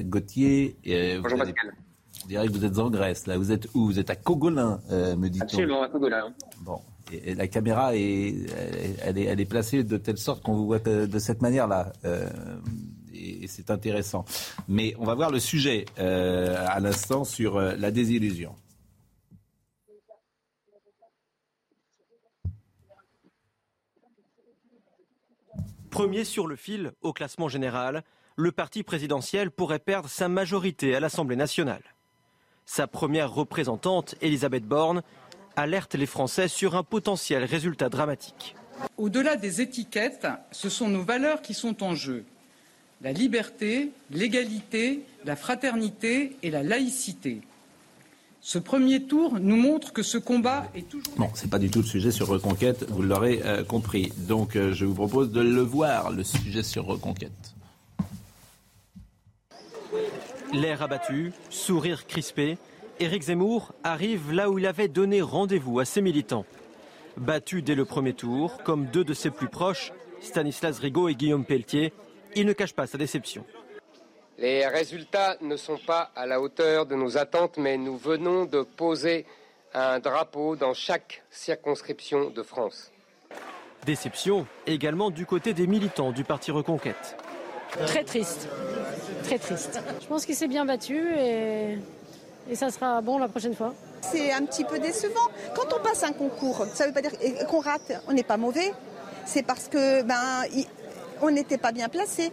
Gauthier. Bonjour Pascal. On dirait que vous êtes en Grèce, là. Vous êtes où? Vous êtes à Cogolin, euh, me dit-on. Absolument, à Cogolin. Bon. Et, et la caméra est, elle, elle est, elle est placée de telle sorte qu'on vous voit de, de cette manière-là. Euh, et, et c'est intéressant. Mais on va voir le sujet euh, à l'instant sur euh, la désillusion. Premier sur le fil au classement général, le parti présidentiel pourrait perdre sa majorité à l'Assemblée nationale. Sa première représentante, Elisabeth Borne, alerte les Français sur un potentiel résultat dramatique. Au-delà des étiquettes, ce sont nos valeurs qui sont en jeu. La liberté, l'égalité, la fraternité et la laïcité. Ce premier tour nous montre que ce combat est toujours... Bon, c'est pas du tout le sujet sur Reconquête, vous l'aurez euh, compris. Donc euh, je vous propose de le voir, le sujet sur Reconquête. L'air abattu, sourire crispé, Éric Zemmour arrive là où il avait donné rendez-vous à ses militants. Battu dès le premier tour, comme deux de ses plus proches, Stanislas Rigaud et Guillaume Pelletier, il ne cache pas sa déception. Les résultats ne sont pas à la hauteur de nos attentes, mais nous venons de poser un drapeau dans chaque circonscription de France. Déception également du côté des militants du parti Reconquête. Très triste, très triste. Je pense qu'il s'est bien battu et, et ça sera bon la prochaine fois. C'est un petit peu décevant. Quand on passe un concours, ça ne veut pas dire qu'on rate, on n'est pas mauvais. C'est parce que ben, on n'était pas bien placé.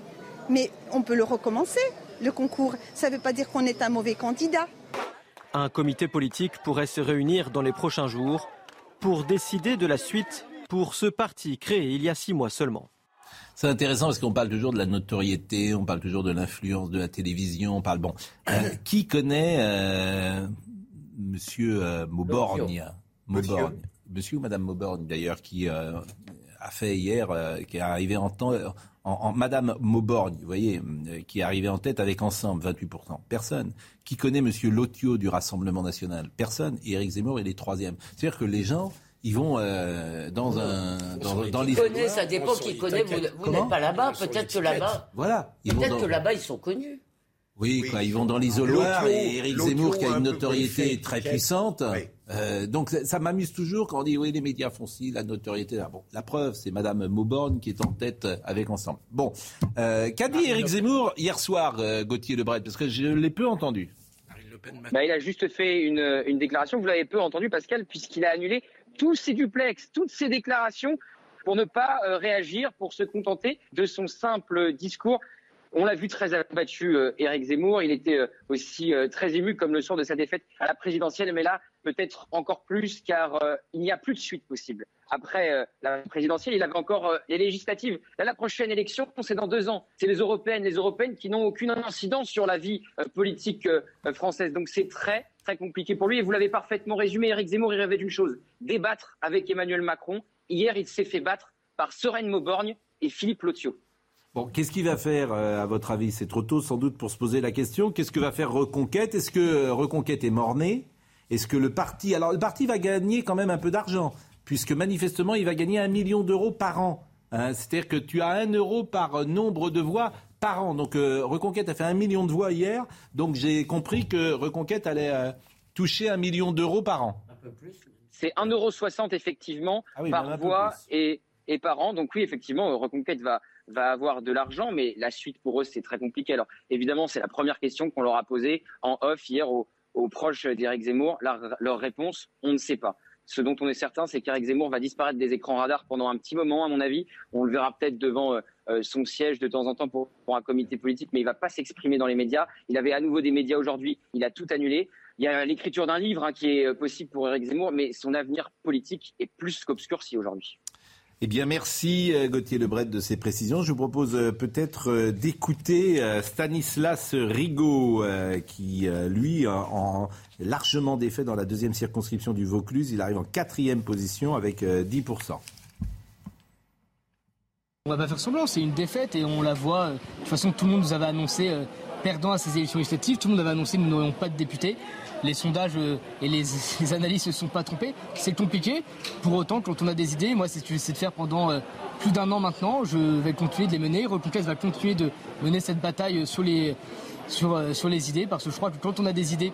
Mais on peut le recommencer, le concours. Ça ne veut pas dire qu'on est un mauvais candidat. Un comité politique pourrait se réunir dans les prochains jours pour décider de la suite pour ce parti créé il y a six mois seulement. C'est intéressant parce qu'on parle toujours de la notoriété, on parle toujours de l'influence de la télévision, on parle bon. Euh, qui connaît euh, Monsieur euh, Mauborgne, Mauborgne, Monsieur ou Madame Mauborgne d'ailleurs, qui euh, a fait hier, qui est arrivé en temps, en, Madame Mauborgne, vous voyez, qui est arrivée en tête avec Ensemble, 28%. Personne. Qui connaît Monsieur Lotio du Rassemblement National? Personne. Et Éric Zemmour, il est troisième. C'est-à-dire que les gens ils vont euh, dans un dans, dans les connaît, ça dépend qui connaît. Vous, n'êtes pas là-bas, peut-être que là-bas. Voilà. Peut-être que là-bas ils sont connus. Oui, quoi, ils vont dans l'isoloir et Éric Zemmour qui a une notoriété très puissante. Euh, donc ça, m'amuse toujours quand on dit oui les médias font ci, la notoriété. Là. Bon, la preuve c'est Madame Mauborgne qui est en tête avec ensemble. Bon, euh, qu'a dit Éric Zemmour hier soir, euh, Gauthier Lebret, parce que je l'ai peu entendu. Bah, il a juste fait une, une déclaration, vous l'avez peu entendu Pascal, puisqu'il a annulé tous ces duplex, toutes ces déclarations pour ne pas euh, réagir, pour se contenter de son simple discours. On l'a vu très abattu, euh, Éric Zemmour. Il était euh, aussi très ému comme le soir de sa défaite à la présidentielle, mais là, peut-être encore plus, car il n'y a plus de suite possible. Après la présidentielle, il avait encore les législatives. la prochaine élection, c'est dans deux ans. C'est les européennes, les européennes qui n'ont aucune incidence sur la vie politique française. Donc c'est très, très compliqué pour lui. Et vous l'avez parfaitement résumé, Éric Zemmour, il rêvait d'une chose, débattre avec Emmanuel Macron. Hier, il s'est fait battre par Sereine Mauborgne et Philippe Lotio. Bon, qu'est-ce qu'il va faire, euh, à votre avis? C'est trop tôt, sans doute, pour se poser la question. Qu'est-ce que va faire Reconquête? Est-ce que euh, Reconquête est mort-né Est-ce que le parti... Alors, le parti va gagner quand même un peu d'argent, puisque manifestement, il va gagner un million d'euros par an. Hein. C'est-à-dire que tu as un euro par nombre de voix par an. Donc euh, Reconquête a fait un million de voix hier. Donc j'ai compris que Reconquête allait euh, toucher un million d'euros par an. Un peu plus. C'est 1,60 euro effectivement ah par voix et, et, par an. Donc oui, effectivement, Reconquête va, va avoir de l'argent, mais la suite pour eux, c'est très compliqué. Alors évidemment, c'est la première question qu'on leur a posée en off hier aux, proches d'Éric Zemmour. leur réponse, on ne sait pas. Ce dont on est certain, c'est qu'Éric Zemmour va disparaître des écrans radars pendant un petit moment, à mon avis. On le verra peut-être devant euh, euh, son siège de temps en temps pour, un comité politique, mais il ne va pas s'exprimer dans les médias. Il avait à nouveau des médias aujourd'hui, il a tout annulé. Il y a l'écriture d'un livre hein, qui est euh, possible pour Éric Zemmour, mais son avenir politique est plus qu'obscurci aujourd'hui. Eh bien, merci euh, Gauthier Lebret de ces précisions. Je vous propose euh, peut-être euh, d'écouter Stanislas Rigaud, qui, lui, en largement défait dans la deuxième circonscription du Vaucluse. Il arrive en quatrième position avec 10%. On va pas faire semblant, c'est une défaite et on la voit. De toute façon, tout le monde nous avait annoncé perdant à ces élections législatives, tout le monde avait annoncé que nous n'aurions pas de députés les sondages euh, et les, analyses ne se sont pas trompés. C'est compliqué. Pour autant, quand on a des idées, moi, c'est ce que j'essaie de faire pendant euh, plus d'un an maintenant. Je vais continuer de les mener. Reconquête va continuer de mener cette bataille sur les, sur, euh, sur les idées, parce que je crois que quand on a des idées,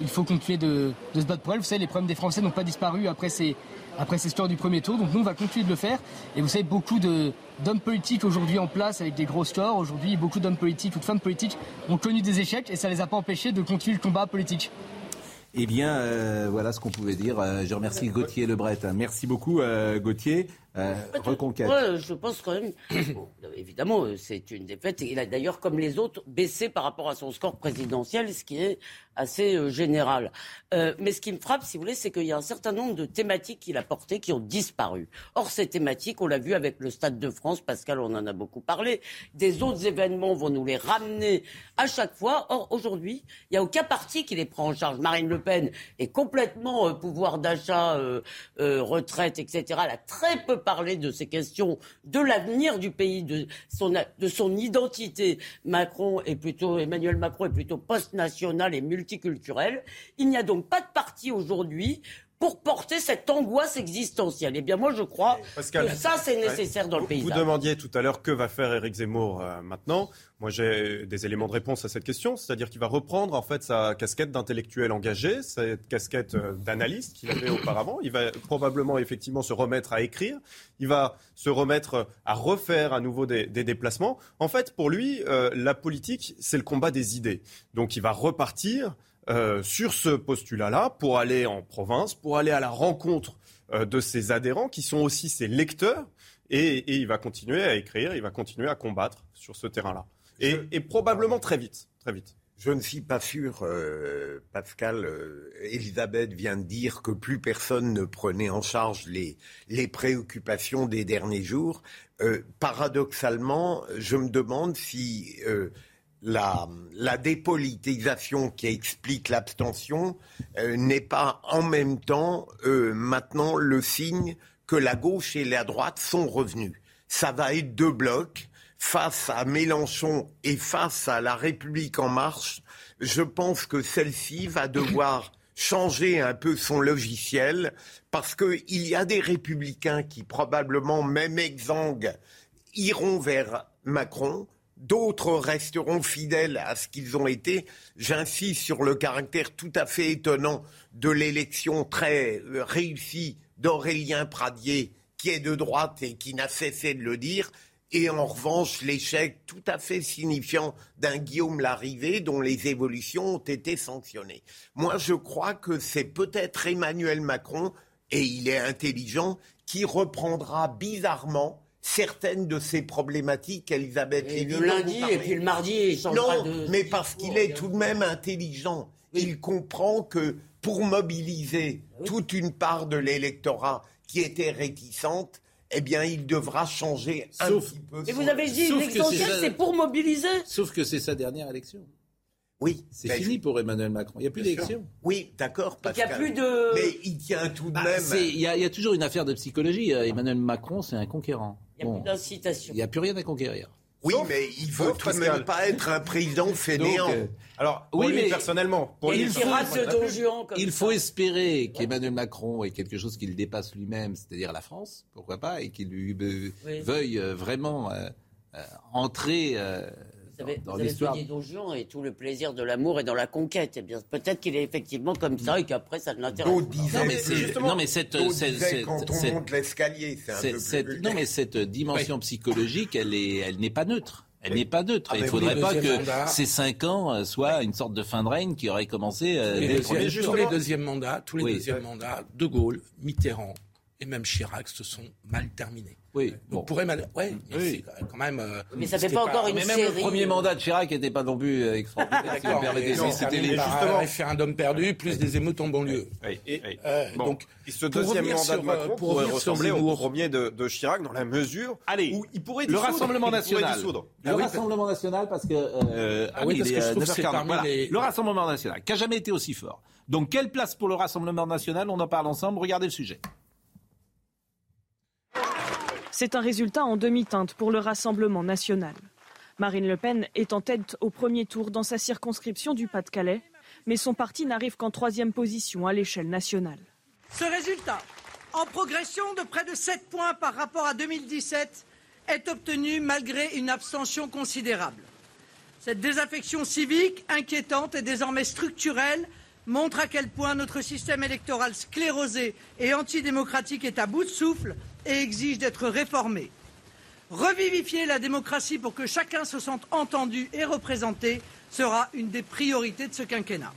il faut continuer de, se battre pour elles. Vous savez, les problèmes des Français n'ont pas disparu après ces, après ces histoires du premier tour. Donc nous, on va continuer de le faire. Et vous savez, beaucoup d'hommes politiques aujourd'hui en place avec des gros scores. Aujourd'hui, beaucoup d'hommes politiques ou de femmes politiques ont connu des échecs et ça ne les a pas empêchés de continuer le combat politique. Eh bien, euh, voilà ce qu'on pouvait dire. Euh, je remercie Gauthier Lebret. Merci beaucoup, euh, Gauthier. Euh, reconquête. je pense quand même. évidemment, c'est une défaite. Il a d'ailleurs, comme les autres, baissé par rapport à son score présidentiel, ce qui est assez euh, général. Euh, mais ce qui me frappe, si vous voulez, c'est qu'il y a un certain nombre de thématiques qu'il a portées qui ont disparu. Or, ces thématiques, on l'a vu avec le Stade de France, Pascal, on en a beaucoup parlé. Des autres événements vont nous les ramener à chaque fois. Or, aujourd'hui, il n'y a aucun parti qui les prend en charge. Marine Le Pen est complètement pouvoir d'achat, retraite, etc. Elle a très peu parler de ces questions, de l'avenir du pays, de son, de identité. Macron est plutôt, Emmanuel Macron est plutôt post-national et multiculturel. Il n'y a donc pas de parti aujourd'hui pour porter cette angoisse existentielle. Eh bien, moi, je crois que ça, c'est nécessaire dans le pays. Vous demandiez tout à l'heure que va faire Éric Zemmour euh, maintenant. Moi, j'ai des éléments de réponse à cette question, c'est-à-dire qu'il va reprendre en fait sa casquette d'intellectuel engagé, cette casquette euh, d'analyste qu'il avait auparavant. Il va probablement effectivement se remettre à écrire. Il va se remettre à refaire à nouveau des, déplacements. En fait, pour lui, euh, la politique, c'est le combat des idées. Donc, il va repartir euh, sur ce postulat-là pour aller en province, pour aller à la rencontre euh, de ses adhérents qui sont aussi ses lecteurs. Et, il va continuer à écrire, il va continuer à combattre sur ce terrain-là. Et, probablement très vite, très vite. Je ne suis pas sûr, euh, Pascal. Elisabeth vient de dire que plus personne ne prenait en charge les, les préoccupations des derniers jours. paradoxalement, je me demande si la, dépolitisation qui explique l'abstention euh, n'est pas en même temps euh, maintenant le signe que la gauche et la droite sont revenus. Ça va être deux blocs face à Mélenchon et face à la République en marche. Je pense que celle-ci va devoir changer un peu son logiciel parce qu'il y a des républicains qui probablement, même exsangues, iront vers Macron D'autres resteront fidèles à ce qu'ils ont été. J'insiste sur le caractère tout à fait étonnant de l'élection très euh, réussie d'Aurélien Pradier, qui est de droite et qui n'a cessé de le dire. Et en revanche, l'échec tout à fait signifiant d'un Guillaume Larrivé dont les évolutions ont été sanctionnées. Moi, je crois que c'est peut-être Emmanuel Macron, et il est intelligent, qui reprendra bizarrement certaines de ces problématiques, Elisabeth et Le lundi et puis le mardi, il Non, mais parce qu'il est tout de même intelligent. Il comprend que pour mobiliser toute une part de l'électorat qui était réticente, eh bien, il devra changer un petit peu. Et vous avez dit, l'essentiel, c'est pour mobiliser. Sauf que c'est sa dernière élection. Oui. C'est fini pour Emmanuel Macron. Il n'y a plus d'élection. Oui, d'accord. Il n'y a plus de. Mais il tient tout de bah, même. Il y, a toujours une affaire de psychologie. Euh, Emmanuel Macron, c'est un conquérant. Il n'y a plus d'incitation. Il n'y a plus rien à conquérir. Oui, mais il veut tout de même pas être un président fainéant. Euh, alors, oui, mais personnellement, pour il, faut, il faut espérer qu'Emmanuel Macron ait quelque chose qu'il dépasse lui-même, c'est-à-dire la France, pourquoi pas, et qu'il veuille euh, vraiment entrer vous avez, vous Don Juan et tout le plaisir de l'amour et dans la conquête. Eh bien, peut-être qu'il est effectivement comme ça et qu'après ça ne l'intéresse pas. Non, mais c'est, non, mais cette, cette, quand on monte l'escalier, c'est un peu cette, Non, mais cette dimension psychologique, elle est, elle n'est pas neutre. Elle n'est pas neutre. Ah, Il ne faudrait pas que ces cinq ans euh, soient une sorte de fin de règne qui aurait commencé euh, dès le premier Tous les deuxièmes mandats, tous les deuxièmes mandats, De Gaulle, Mitterrand et même Chirac se sont mal terminés. Oui. Donc pour Emmanuel, ouais, mais quand même. Euh, mais ça fait pas encore une mais série. Même le premier mandat de Chirac n'était pas non plus euh, extraordinaire. C'était les justement référendum perdu plus des émeutes en banlieue. Et, euh, donc ce deuxième mandat de Macron pourrait ressembler au premier de, de, Chirac dans la mesure Allez, où il pourrait dissoudre, le Rassemblement national. Le Rassemblement national parce que euh, ah oui, parce que je trouve c'est parmi les... le Rassemblement national qui a jamais été aussi fort. Donc quelle place pour le Rassemblement national? On en parle ensemble. Regardez le sujet. C'est un résultat en demi-teinte pour le Rassemblement national. Marine Le Pen est en tête au premier tour dans sa circonscription du Pas-de-Calais, mais son parti n'arrive qu'en troisième position à l'échelle nationale. Ce résultat, en progression de près de 7 points par rapport à 2017, est obtenu malgré une abstention considérable. Cette désaffection civique, inquiétante et désormais structurelle, montre à quel point notre système électoral sclérosé et antidémocratique est à bout de souffle et exige d'être réformé. Revivifier la démocratie pour que chacun se sente entendu et représenté sera une des priorités de ce quinquennat.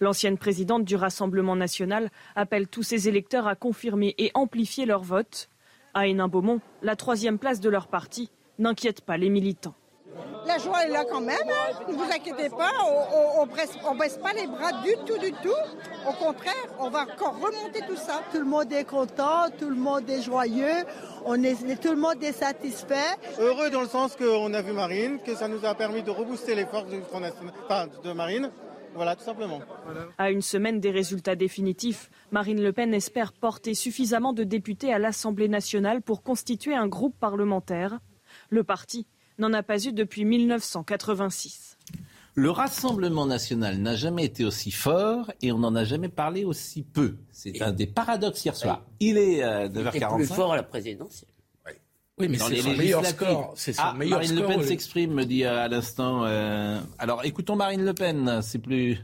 L'ancienne présidente du Rassemblement national appelle tous ses électeurs à confirmer et amplifier leur vote. À Hénin-Beaumont, la troisième place de leur parti n'inquiète pas les militants. La joie est là quand même, hein. ne vous inquiétez pas, on ne baisse pas les bras du tout, du tout. Au contraire, on va encore remonter tout ça. Tout le monde est content, tout le monde est joyeux, on est, tout le monde est satisfait. Heureux dans le sens qu'on a vu Marine, que ça nous a permis de rebooster les forces de, de Marine. Voilà, tout simplement. À une semaine des résultats définitifs, Marine Le Pen espère porter suffisamment de députés à l'Assemblée nationale pour constituer un groupe parlementaire. Le parti n'en a pas eu depuis 1986. Le Rassemblement national n'a jamais été aussi fort et on n'en a jamais parlé aussi peu. C'est un des paradoxes hier soir. Il est euh, 9h45. plus fort à la présidentielle. Oui, mais Dans c'est son meilleur législatives. score. Son Ah, meilleur Marine Le Pen s'exprime, me dit euh, à l'instant. euh, Alors écoutons Marine Le Pen, c'est plus.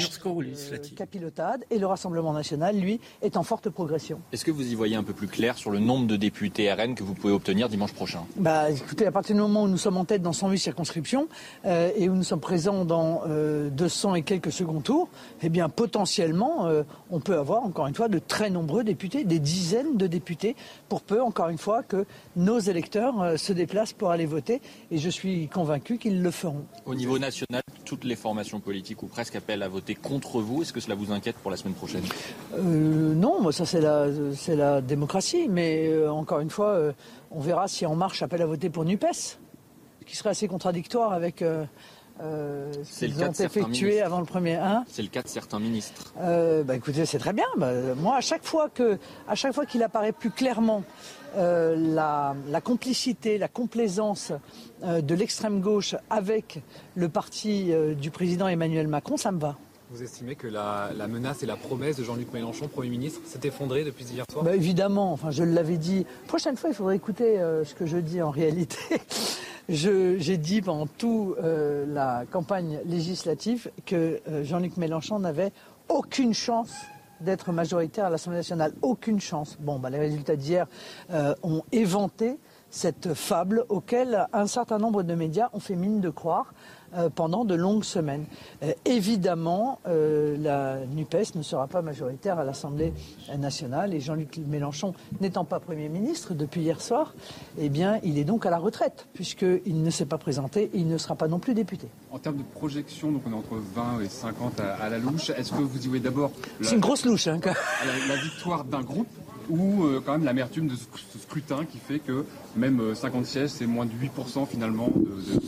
Score législatives. capilotade et le Rassemblement national, lui, est en forte progression. Est-ce que vous y voyez un peu plus clair sur le nombre de députés RN que vous pouvez obtenir dimanche prochain? Bah, écoutez, à partir du moment où nous sommes en tête dans 108 circonscriptions euh, et où nous sommes présents dans euh, 200 et quelques second tours, eh bien, potentiellement, euh, on peut avoir, encore une fois, de très nombreux députés, des dizaines de députés, pour peu, encore une fois, que nos électeurs euh, se déplacent pour aller voter. Et je suis convaincu qu'ils le feront. Au niveau national, toutes les formations politiques ou presque appellent à voter contre vous. Est-ce que cela vous inquiète pour la semaine prochaine Euh, non, moi, ça c'est la, c'est la démocratie, mais euh, encore une fois, euh, on verra si En Marche appelle à voter pour Nupes, ce qui serait assez contradictoire avec euh, ce C'est le qu'ils cas ont de certains effectué ministres. avant le premier 1. C'est le cas de certains ministres. Euh, bah, écoutez, c'est très bien. Bah, moi, à chaque fois que, à chaque fois qu'il apparaît plus clairement euh, la, la complicité, la complaisance euh, de l'extrême gauche avec le parti euh, du président Emmanuel Macron, ça me va. Vous estimez que la, la menace et la promesse de Jean-Luc Mélenchon, Premier ministre, s'est effondrée depuis hier soir? Bah, évidemment, enfin, je l'avais dit. Prochaine fois, il faudrait écouter euh, ce que je dis en réalité. J'ai dit pendant toute la campagne législative que euh, Jean-Luc Mélenchon n'avait aucune chance d'être majoritaire à l'Assemblée nationale. Aucune chance. Bon, bah, les résultats d'hier euh, ont éventé cette fable auquel un certain nombre de médias ont fait mine de croire euh, pendant de longues semaines. Euh, évidemment, euh, la NUPES ne sera pas majoritaire à l'Assemblée nationale et Jean-Luc Mélenchon n'étant pas Premier ministre depuis hier soir, eh bien, il est donc à la retraite puisqu'il ne s'est pas présenté et il ne sera pas non plus député. En termes de projection, donc on est entre 20 et 50 à, à la louche. Est-ce que vous y voyez d'abord la, C'est une grosse louche. Hein, la victoire d'un groupe ou euh, quand même l'amertume de ce scrutin qui fait que même euh, 50 sièges, c'est moins de 8% finalement de, de-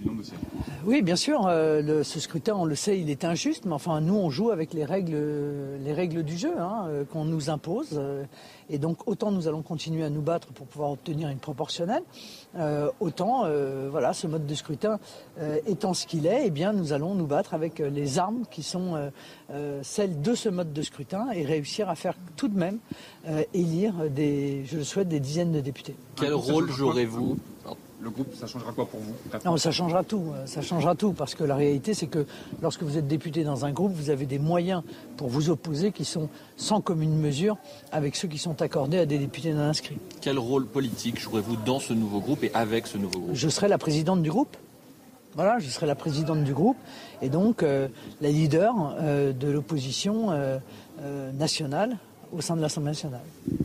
du nombre de sièges Oui, bien sûr, euh, ce scrutin, on le sait, il est injuste, mais enfin, nous, on joue avec les règles, les règles du jeu hein, euh, qu'on nous impose. euh, et donc, autant nous allons continuer à nous battre pour pouvoir obtenir une proportionnelle, euh, autant, euh, voilà, ce mode de scrutin euh, étant ce qu'il est, eh bien, nous allons nous battre avec les armes qui sont euh, euh, celles de ce mode de scrutin et réussir à faire tout de même euh, élire des, je le souhaite, des dizaines de députés. Quel rôle jouerez-vous? Le groupe, ça changera quoi pour vous Non, ça changera tout. euh, Ça changera tout parce que la réalité, c'est que lorsque vous êtes député dans un groupe, vous avez des moyens pour vous opposer qui sont sans commune mesure avec ceux qui sont accordés à des députés non inscrits. Quel rôle politique jouerez-vous dans ce nouveau groupe et avec ce nouveau groupe? Je serai la présidente du groupe. Voilà, je serai la présidente du groupe et donc euh, la leader euh, de l'opposition euh, euh, nationale au sein de l'Assemblée nationale.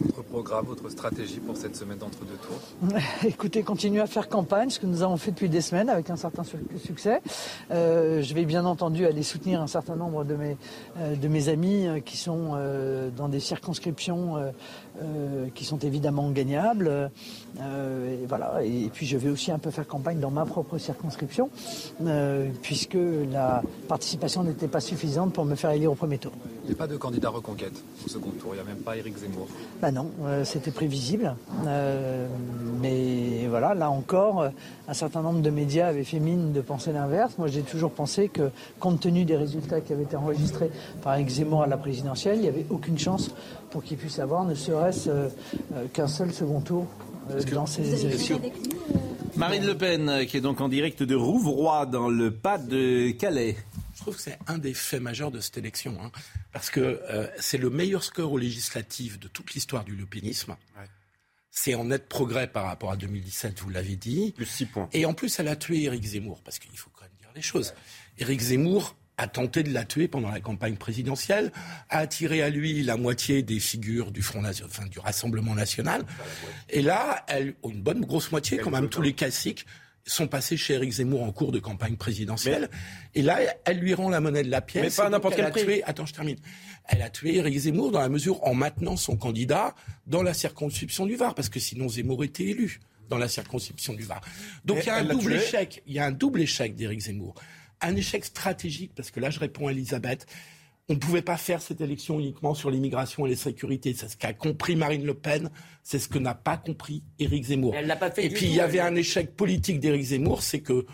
Votre programme, votre stratégie pour cette semaine d'entre-deux tours Écoutez, continuez à faire campagne, ce que nous avons fait depuis des semaines avec un certain su- succès. Euh, je vais bien entendu aller soutenir un certain nombre de mes, euh, de mes amis euh, qui sont dans des circonscriptions qui sont évidemment gagnables. Euh, et voilà. Et, puis je vais aussi un peu faire campagne dans ma propre circonscription, euh, puisque la participation n'était pas suffisante pour me faire élire au premier tour. Il n'y a pas de candidat reconquête au second tour, il n'y a même pas Éric Zemmour. Bah non, euh, c'était prévisible. Mais voilà, là encore, un certain nombre de médias avaient fait mine de penser l'inverse. Moi, j'ai toujours pensé que, compte tenu des résultats qui avaient été enregistrés par Eric Zemmour à la présidentielle, il n'y avait aucune chance pour qu'il puisse avoir ne serait-ce qu'un seul second tour dans ces élections. Marine Le Pen, euh, qui est donc en direct de Rouvroy, dans le pas de Calais. Je trouve que c'est un des faits majeurs de cette élection, hein, parce que euh, c'est le meilleur score aux législatives de toute l'histoire du lupénisme. C'est en net progrès par rapport à 2017, vous l'avez dit. Plus 6 points. Et en plus, elle a tué Éric Zemmour, parce qu'il faut quand même dire les choses. Éric Zemmour a tenté de la tuer pendant la campagne présidentielle, a attiré à lui la moitié des figures du Front Nation- enfin, du Rassemblement national. Et là, elle, une bonne grosse moitié, quand même, tous les classiques sont passés chez Éric Zemmour en cours de campagne présidentielle. Et là, elle lui rend la monnaie de la pièce. Mais pas n'importe elle quel a prix. tué- Attends, je termine. Elle a tué Éric Zemmour dans la mesure en maintenant son candidat dans la circonscription du Var, parce que sinon Zemmour était élu dans la circonscription du Var. Donc il y a un double échec. Il y a un double échec d'Éric Zemmour. Un échec stratégique, parce que là je réponds à Elisabeth. On ne pouvait pas faire cette élection uniquement sur l'immigration et les sécurités. C'est ce qu'a compris Marine Le Pen, c'est ce que n'a pas compris Éric Zemmour. Elle pas fait et puis il y avait un échec politique d'Éric Zemmour, c'est que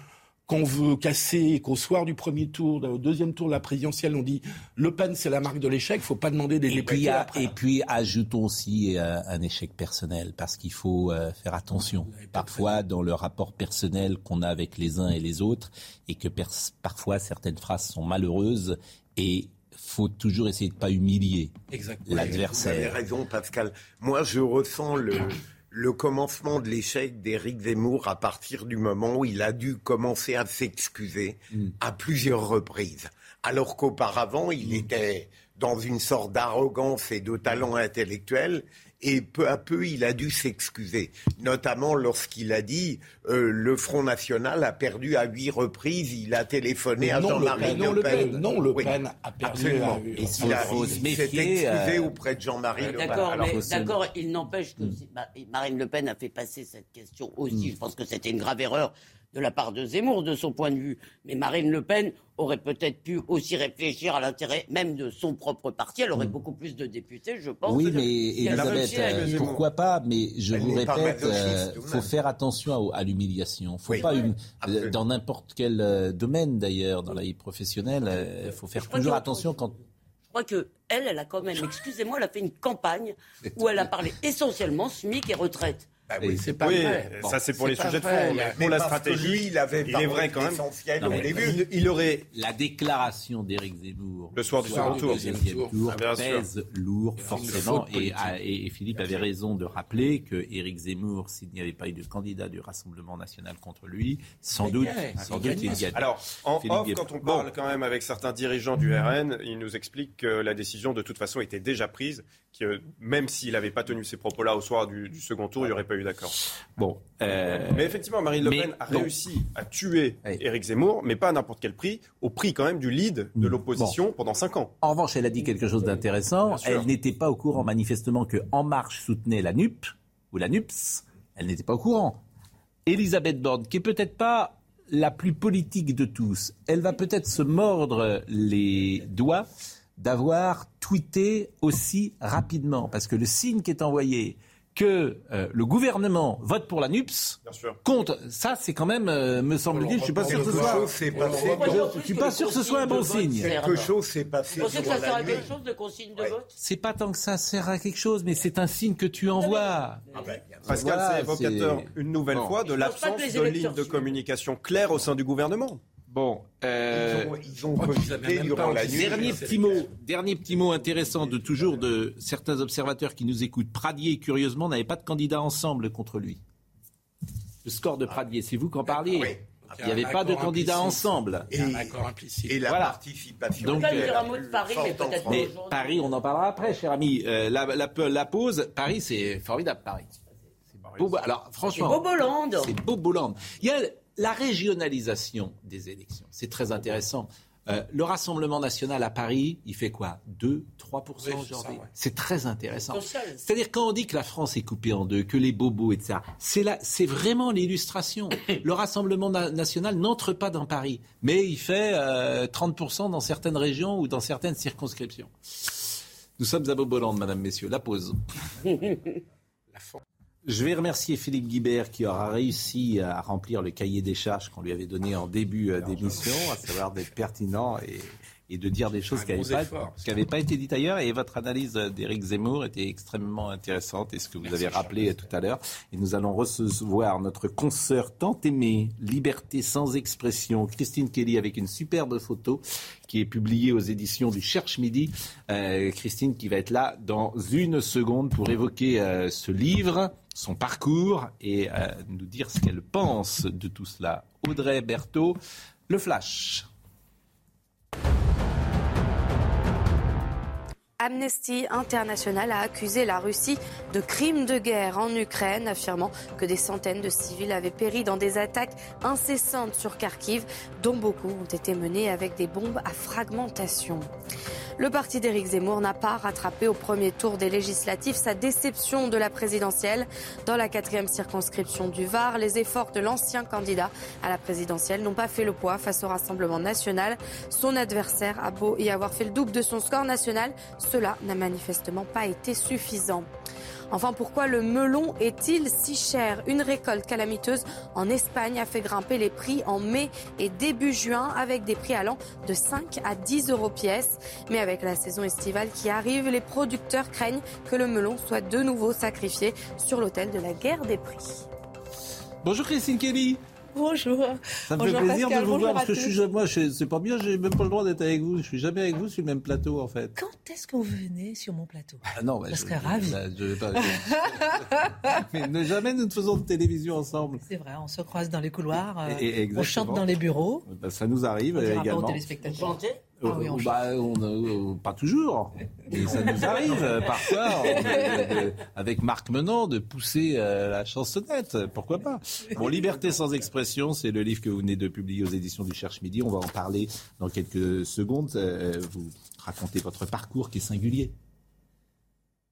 qu'on veut casser, qu'au soir du premier tour, au deuxième tour de la présidentielle, on dit Le Pen, c'est la marque de l'échec, il ne faut pas demander des et puis, et puis, ajoutons aussi euh, un échec personnel, parce qu'il faut euh, faire attention. Parfois, dans le rapport personnel qu'on a avec les uns et les autres, et que parfois certaines phrases sont malheureuses, et faut toujours essayer de ne pas humilier l'adversaire. Vous avez raison, Pascal. Moi, je ressens le le commencement de l'échec d'Éric Zemmour à partir du moment où il a dû commencer à s'excuser mm. à plusieurs reprises. Alors qu'auparavant, il mm. était dans une sorte d'arrogance et de talent intellectuel et peu à peu, il a dû s'excuser, notamment lorsqu'il a dit euh, le Front National a perdu à huit reprises. Il a téléphoné à Jean-Marie Le, Pen. Non, Le Pen a perdu. À... Et il, a, s'est excusé euh, auprès de Jean-Marie Le Pen. D'accord, mais d'accord, il n'empêche que Marine Le Pen a fait passer cette question aussi. Mm. Je pense que c'était une grave erreur de la part de Zemmour, de son point de vue. Mais Marine Le Pen aurait peut-être pu aussi réfléchir à l'intérêt même de son propre parti. Elle aurait mm. beaucoup plus de députés, je pense. Oui, mais Elisabeth, euh, pourquoi pas? Mais je vous répète, il euh, faut faire attention à, l'humiliation. Faut pas euh, dans n'importe quel domaine d'ailleurs, dans la vie professionnelle, il faut faire toujours attention quand je crois que elle, elle a quand même, excusez-moi, elle a fait une campagne où elle a parlé essentiellement SMIC et retraite. Bah oui, c'est pas oui, ça c'est pour les sujets de fond, mais, pour la stratégie, lui, il avait il est vrai quand même. Non, au début. Il, aurait la déclaration d'Éric Zemmour le soir du second tour, tour ah, pèse lourd forcément et, et, Philippe avait raison de rappeler que Éric Zemmour, s'il n'y avait pas eu de candidat du Rassemblement national contre lui, sans doute, sans doute il y a. Alors en off, quand on parle quand même avec certains dirigeants du RN, ils nous expliquent que la décision de toute façon était déjà prise, que même s'il n'avait pas tenu ces propos-là au soir du, du second tour, il n'y aurait pas eu d'accord. Bon, euh, mais effectivement, Marine Le Pen a réussi à tuer Éric Zemmour, mais pas à n'importe quel prix, au prix quand même du lead de l'opposition pendant cinq ans. En revanche, elle a dit quelque chose d'intéressant. Elle n'était pas au courant manifestement que En Marche soutenait la NUP ou la NUPS. Elle n'était pas au courant. Elisabeth Borne, qui est peut-être pas la plus politique de tous, elle va peut-être se mordre les doigts d'avoir tweeté aussi rapidement, parce que le signe qui est envoyé que euh, le gouvernement vote pour la NUPS contre. Ça, c'est quand même, euh, me semble-t-il, je suis pas sûr que ce soit. Je suis pas sûr que ce soit un bon signe. Quelque chose s'est passé. Vous pensez que ça sert à quelque chose de consigne de vote C'est pas tant que ça sert à quelque chose, mais c'est un signe que tu envoies. Ah ben, Pascal, c'est évocateur une nouvelle fois de l'absence de ligne de communication claire au sein du gouvernement. Bon, euh, ils ont, Dernier petit mot, dernier petit mot intéressant de toujours de certains observateurs qui nous écoutent. Pradier, curieusement, n'avait pas de candidat ensemble contre lui. Le score de Pradier, c'est vous qui en parliez. Il n'y avait pas de candidat ensemble. Et, et la participation. Donc, dire un mot de Paris, mais peut-être mais Paris, on en parlera après, cher ami. Euh, la, la, pause, Paris, c'est formidable, Paris. Beau, alors, franchement. C'est Boboland. C'est Boboland. Il y a la régionalisation des élections, c'est très intéressant. Euh, le Rassemblement national à Paris, il fait quoi? 2, 3% aujourd'hui? C'est très intéressant. C'est-à-dire quand on dit que la France est coupée en deux, que les bobos, etc., c'est, c'est vraiment l'illustration. le Rassemblement national n'entre pas dans Paris, mais il fait 30% euh, dans certaines régions ou dans certaines circonscriptions. Nous sommes à Boboland, Madame, Messieurs. La pause. Je vais remercier Philippe Guibert qui aura réussi à remplir le cahier des charges qu'on lui avait donné en début euh, d'émission, à savoir d'être pertinent et, de dire des choses qui n'avaient pas, été dites ailleurs. Et votre analyse d'Éric Zemmour était extrêmement intéressante et ce que vous avez rappelé tout à l'heure. Et nous allons recevoir notre consoeur tant aimée, Liberté sans expression, Christine Kelly, avec une superbe photo qui est publiée aux éditions du Cherche Midi. Euh, Christine qui va être là dans une seconde pour évoquer euh, ce livre son parcours et euh, nous dire ce qu'elle pense de tout cela. Audrey Berthaud, le flash. Amnesty International a accusé la Russie de crimes de guerre en Ukraine, affirmant que des centaines de civils avaient péri dans des attaques incessantes sur Kharkiv, dont beaucoup ont été menées avec des bombes à fragmentation. Le parti d'Éric Zemmour n'a pas rattrapé au premier tour des législatives sa déception de la présidentielle. Dans la quatrième circonscription du Var, les efforts de l'ancien candidat à la présidentielle n'ont pas fait le poids face au Rassemblement national. Son adversaire a beau y avoir fait le double de son score national, cela n'a manifestement pas été suffisant. Enfin, pourquoi le melon est-il si cher? Une récolte calamiteuse en Espagne a fait grimper les prix en mai et début juin avec des prix allant de 5 à 10 euros pièce. Mais avec la saison estivale qui arrive, les producteurs craignent que le melon soit de nouveau sacrifié sur l'autel de la guerre des prix. Bonjour Christine Kelly. Bonjour. Ça me fait plaisir de vous voir parce que je suis moi, c'est pas bien, j'ai même pas le droit d'être avec vous. Je suis jamais avec vous sur le même plateau en fait. Quand est-ce que vous venez sur mon plateau? Ah non, bah, je, serais ravie. Je, vais pas. Mais ne jamais nous ne faisons de télévision ensemble. C'est vrai, on se croise dans les couloirs, euh, et, on chante dans les bureaux. Bah, ça nous arrive on également. Pas aux téléspectateurs. Ah oui, on bah, on, pas toujours, mais ça nous arrive euh, parfois, avec Marc Menant, de pousser euh, la chansonnette. Pourquoi pas? Bon, Liberté sans expression, c'est le livre que vous venez de publier aux éditions du Cherche Midi. On va en parler dans quelques secondes. Euh, vous racontez votre parcours qui est singulier.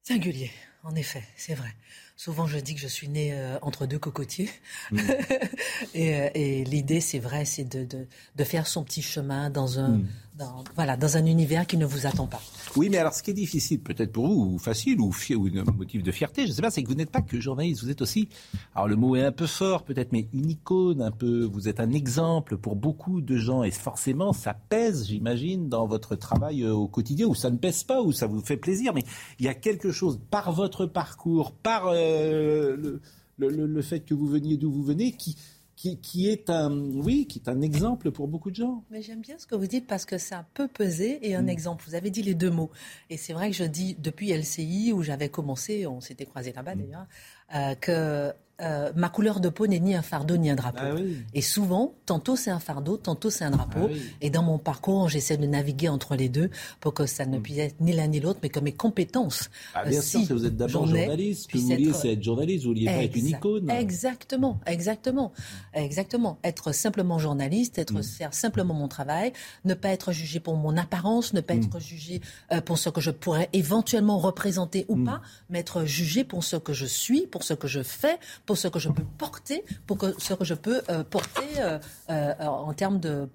Singulier, en effet, c'est vrai. Souvent, je dis que je suis née euh, entre deux cocotiers. Mm. et, et l'idée, c'est vrai, c'est de, de, de, faire son petit chemin dans un, mm. Dans, voilà, dans un univers qui ne vous attend pas. Oui, mais alors, ce qui est difficile, peut-être pour vous, ou facile, ou, ou un motif de fierté, je ne sais pas, c'est que vous n'êtes pas que journaliste, vous êtes aussi, alors le mot est un peu fort, peut-être, mais une icône, un peu, vous êtes un exemple pour beaucoup de gens, et forcément, ça pèse, j'imagine, dans votre travail euh, au quotidien, ou ça ne pèse pas, ou ça vous fait plaisir, mais il y a quelque chose, par votre parcours, par... Euh, le, fait que vous veniez d'où vous venez, qui, qui, est un, oui, qui est un exemple pour beaucoup de gens. Mais j'aime bien ce que vous dites parce que ça peut peser et un mm. exemple. Vous avez dit les deux mots. Et c'est vrai que je dis depuis LCI où j'avais commencé, on s'était croisé là-bas mm. d'ailleurs, euh, que euh, ma couleur de peau n'est ni un fardeau ni un drapeau. Ah et souvent, tantôt c'est un fardeau, tantôt c'est un drapeau. Ah et dans mon parcours, j'essaie de naviguer entre les deux pour que ça ne mm. puisse être ni l'un ni l'autre, mais que mes compétences. Ah, bien sûr, vous êtes d'abord journaliste. Ce que vous vouliez, c'est être journaliste, vous vouliez pas être une icône. Exactement, exactement, exactement. Être simplement journaliste, être mm. faire simplement mon travail, ne pas être jugé pour mon apparence, ne pas mm. être jugé euh, pour ce que je pourrais éventuellement représenter ou pas, mais être jugé pour ce que je suis, pour ce que je fais pour ce que je peux porter, pour ce que je peux euh, porter euh, euh, en termes de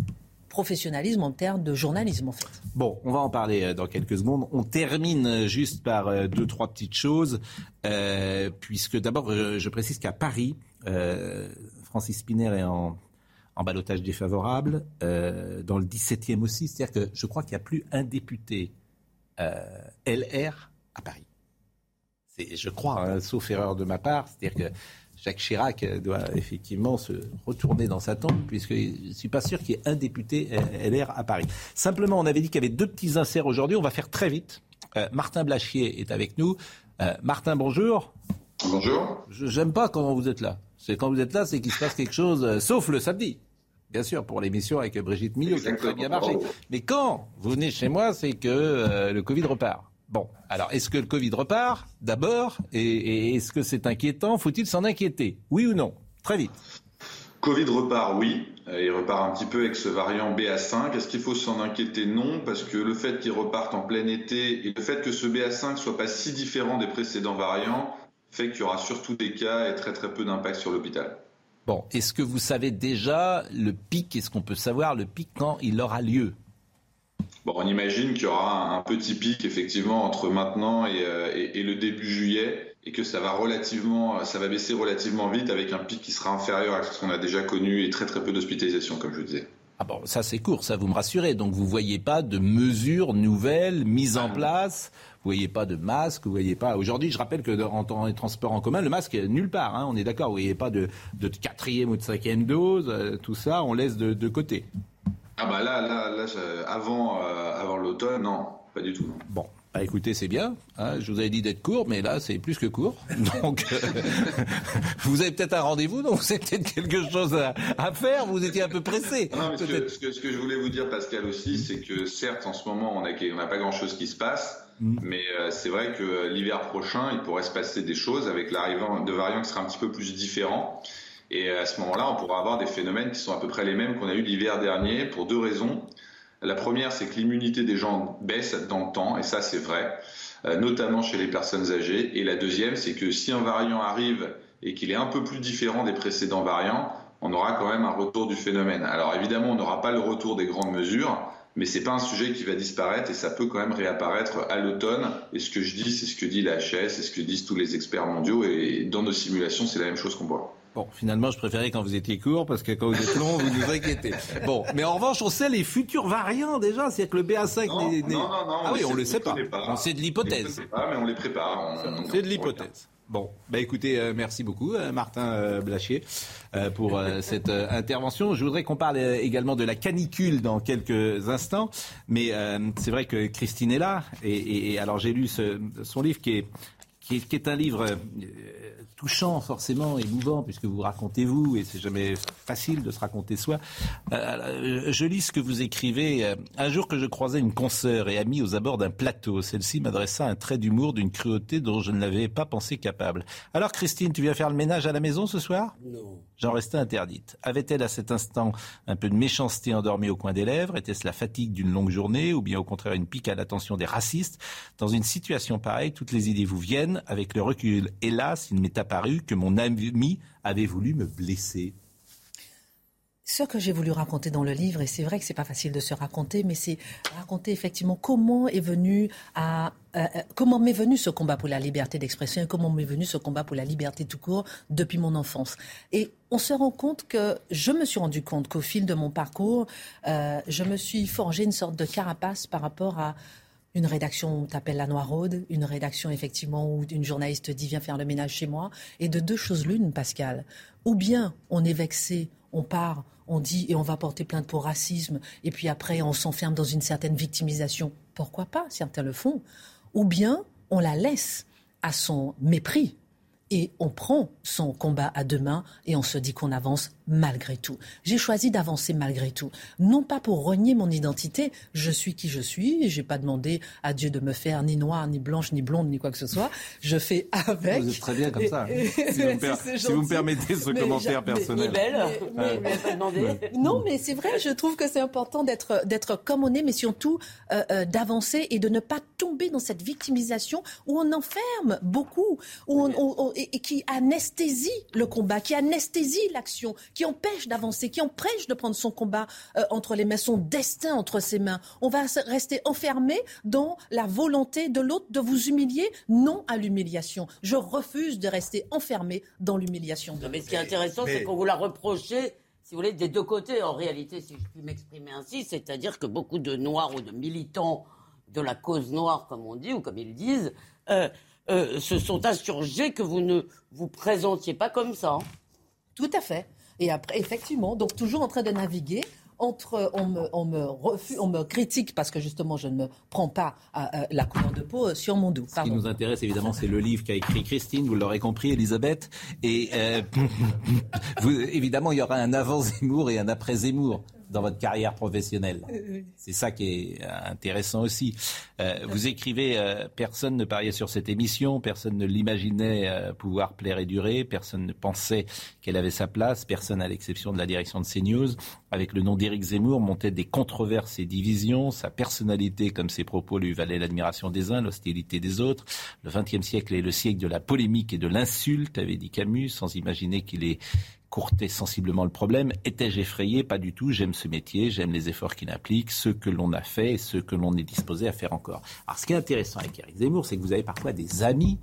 professionnalisme, en termes de journalisme, en fait. Bon, on va en parler dans quelques secondes. On termine juste par deux, trois petites choses, puisque d'abord, je, précise qu'à Paris, Francis Spinner est en, en balotage défavorable, dans le 17e aussi, c'est-à-dire que je crois qu'il n'y a plus un député LR à Paris. Je crois, hein, sauf erreur de ma part, c'est-à-dire que Jacques Chirac doit effectivement se retourner dans sa tombe, puisque je ne suis pas sûr qu'il y ait un député LR à Paris. Simplement, on avait dit qu'il y avait deux petits inserts aujourd'hui. On va faire très vite. Euh, Martin Blachier est avec nous. Euh, Martin, bonjour. Bonjour. Je n'aime pas quand vous êtes là. C'est quand vous êtes là, c'est qu'il se passe quelque chose, euh, sauf le samedi. Bien sûr, pour l'émission avec Brigitte Millot, ça a très bien marché. Mais quand vous venez chez moi, c'est que le Covid repart. Bon, alors est-ce que le Covid repart d'abord Et, est-ce que c'est inquiétant? Faut-il s'en inquiéter? Oui ou non? Très vite. Covid repart, oui. Euh, il repart un petit peu avec ce variant BA5. Est-ce qu'il faut s'en inquiéter? Non, parce que le fait qu'il reparte en plein été et le fait que ce BA5 soit pas si différent des précédents variants fait qu'il y aura surtout des cas et très très peu d'impact sur l'hôpital. Bon, est-ce que vous savez déjà le pic? Est-ce qu'on peut savoir le pic quand il aura lieu? On imagine qu'il y aura un, petit pic effectivement entre maintenant euh, et, le début juillet et que ça va relativement, ça va baisser relativement vite avec un pic qui sera inférieur à ce qu'on a déjà connu et très très peu d'hospitalisation, comme je vous disais. Ah bon, ça c'est court, ça vous me rassurez. Donc vous voyez pas de mesures nouvelles mises en place. Vous voyez pas de masque, vous voyez pas. Aujourd'hui, je rappelle que dans, les transports en commun, le masque nulle part. Hein, on est d'accord. Vous voyez pas de, quatrième ou de cinquième dose. Euh, tout ça, on laisse de côté. Ah bah là, là, là avant, euh, avant l'automne, non, pas du tout. Bon. Bah écoutez, c'est bien. Hein, je vous avais dit d'être court, mais là, c'est plus que court. Donc, euh, vous avez peut-être un rendez-vous, donc c'est peut-être quelque chose à, faire. Vous étiez un peu pressé. Non, ce, que, ce, que, je voulais vous dire, Pascal, aussi, c'est que certes, en ce moment, on n'a pas grand-chose qui se passe. Mm. Mais euh, c'est vrai que l'hiver prochain, il pourrait se passer des choses avec l'arrivée de variants qui sera un petit peu plus différents. Et à ce moment-là, on pourra avoir des phénomènes qui sont à peu près les mêmes qu'on a eu l'hiver dernier pour deux raisons. La première, c'est que l'immunité des gens baisse dans le temps, et ça c'est vrai, euh, notamment chez les personnes âgées. Et la deuxième, c'est que si un variant arrive et qu'il est un peu plus différent des précédents variants, on aura quand même un retour du phénomène. Alors évidemment, on n'aura pas le retour des grandes mesures, mais c'est pas un sujet qui va disparaître et ça peut quand même réapparaître à l'automne. Et ce que je dis, c'est ce que dit la HS, c'est ce que disent tous les experts mondiaux et dans nos simulations, c'est la même chose qu'on voit. Bon, finalement, je préférais quand vous étiez court parce que quand vous êtes long, vous nous inquiétez. Bon, mais en revanche, on sait les futurs variants déjà. C'est-à-dire que le BA5 non. Non, non, non. Ah oui, on ne le sait pas. On sait de l'hypothèse. pas, mais on les prépare. C'est de l'hypothèse. Bon, bah écoutez, euh, merci beaucoup euh, Martin euh, Blachier euh, pour euh, cette euh, intervention. Je voudrais qu'on parle également de la canicule dans quelques instants, mais c'est vrai que Christine est là et, et, et alors j'ai lu ce, son livre qui est qui est, qui est un livre touchant forcément, émouvant, puisque vous racontez vous, et c'est jamais facile de se raconter soi. Euh, je lis ce que vous écrivez. Un jour que je croisais une consoeur et amie aux abords d'un plateau, celle-ci m'adressa un trait d'humour d'une cruauté dont je ne l'avais pas pensé capable. Alors Christine, tu viens faire le ménage à la maison ce soir? Non. J'en restais interdite. Avait-elle à cet instant un peu de méchanceté endormie au coin des lèvres? Était-ce la fatigue d'une longue journée ou bien au contraire une pique à l'attention des racistes? Dans une situation pareille, toutes les idées vous viennent avec le recul. Hélas, il m'est apparu que mon ami avait voulu me blesser. Ce que j'ai voulu raconter dans le livre, et c'est vrai que c'est pas facile de se raconter, mais c'est raconter effectivement comment est venu à comment m'est venu ce combat pour la liberté d'expression et comment m'est venu ce combat pour la liberté tout court depuis mon enfance. Et on se rend compte que je me suis rendu compte qu'au fil de mon parcours, euh, je me suis forgé une sorte de carapace par rapport à une rédaction où t'appelles la Noiraude, une rédaction effectivement où une journaliste dit viens faire le ménage chez moi, et de deux choses l'une, Pascal. Ou bien on est vexé, on part, on dit et on va porter plainte pour racisme, et puis après on s'enferme dans une certaine victimisation. Pourquoi pas? Certains le font. Ou bien on la laisse à son mépris et on prend son combat à deux mains et on se dit qu'on avance malgré tout. J'ai choisi d'avancer malgré tout. Non pas pour renier mon identité, je suis qui je suis, j'ai pas demandé à Dieu de me faire ni noire, ni blanche, ni blonde, ni quoi que ce soit. Je fais avec. Vous êtes très bien comme ça. Et, si, vous me, per... si vous me permettez ce mais commentaire personnel. Mais, mais, mais, non, mais c'est vrai, je trouve que c'est important d'être, d'être comme on est, mais surtout euh, euh, d'avancer et de ne pas tomber dans cette victimisation où on enferme beaucoup, où on, on, on et, et qui anesthésie le combat, qui anesthésie l'action, qui empêche d'avancer, qui empêche de prendre son combat euh, entre les mains, son destin entre ses mains. On va rester enfermé dans la volonté de l'autre de vous humilier, non à l'humiliation. Je refuse de rester enfermé dans l'humiliation. Mais ce qui est intéressant, mais... c'est qu'on vous l'a reproché si vous voulez, des deux côtés, en réalité, si je puis m'exprimer ainsi, c'est-à-dire que beaucoup de Noirs ou de militants de la cause noire, comme on dit, ou comme ils disent, euh, euh, se sont insurgés que vous ne vous présentiez pas comme ça. Tout à fait. Et après, effectivement, donc toujours en train de naviguer entre on me, on me, refuse, on me critique parce que justement je ne me prends pas à, à la couleur de peau sur mon dos. Pardon. Ce qui nous intéresse évidemment, c'est le livre qu'a écrit Christine, vous l'aurez compris, Elisabeth. Et euh, vous, évidemment, il y aura un avant Zemmour et un après Zemmour dans votre carrière professionnelle. C'est ça qui est intéressant aussi. Euh, vous écrivez euh, Personne ne pariait sur cette émission, personne ne l'imaginait euh, pouvoir plaire et durer, personne ne pensait qu'elle avait sa place, personne à l'exception de la direction de CNews. Avec le nom d'Éric Zemmour montaient des controverses et divisions. Sa personnalité, comme ses propos, lui valait l'admiration des uns, l'hostilité des autres. Le XXe siècle est le siècle de la polémique et de l'insulte, avait dit Camus, sans imaginer qu'il est courtait sensiblement le problème. Étais-je effrayé? Pas du tout. J'aime ce métier, j'aime les efforts qu'il implique, ceux que l'on a fait et ceux que l'on est disposé à faire encore. Alors, ce qui est intéressant avec Eric Zemmour, c'est que vous avez parfois des amis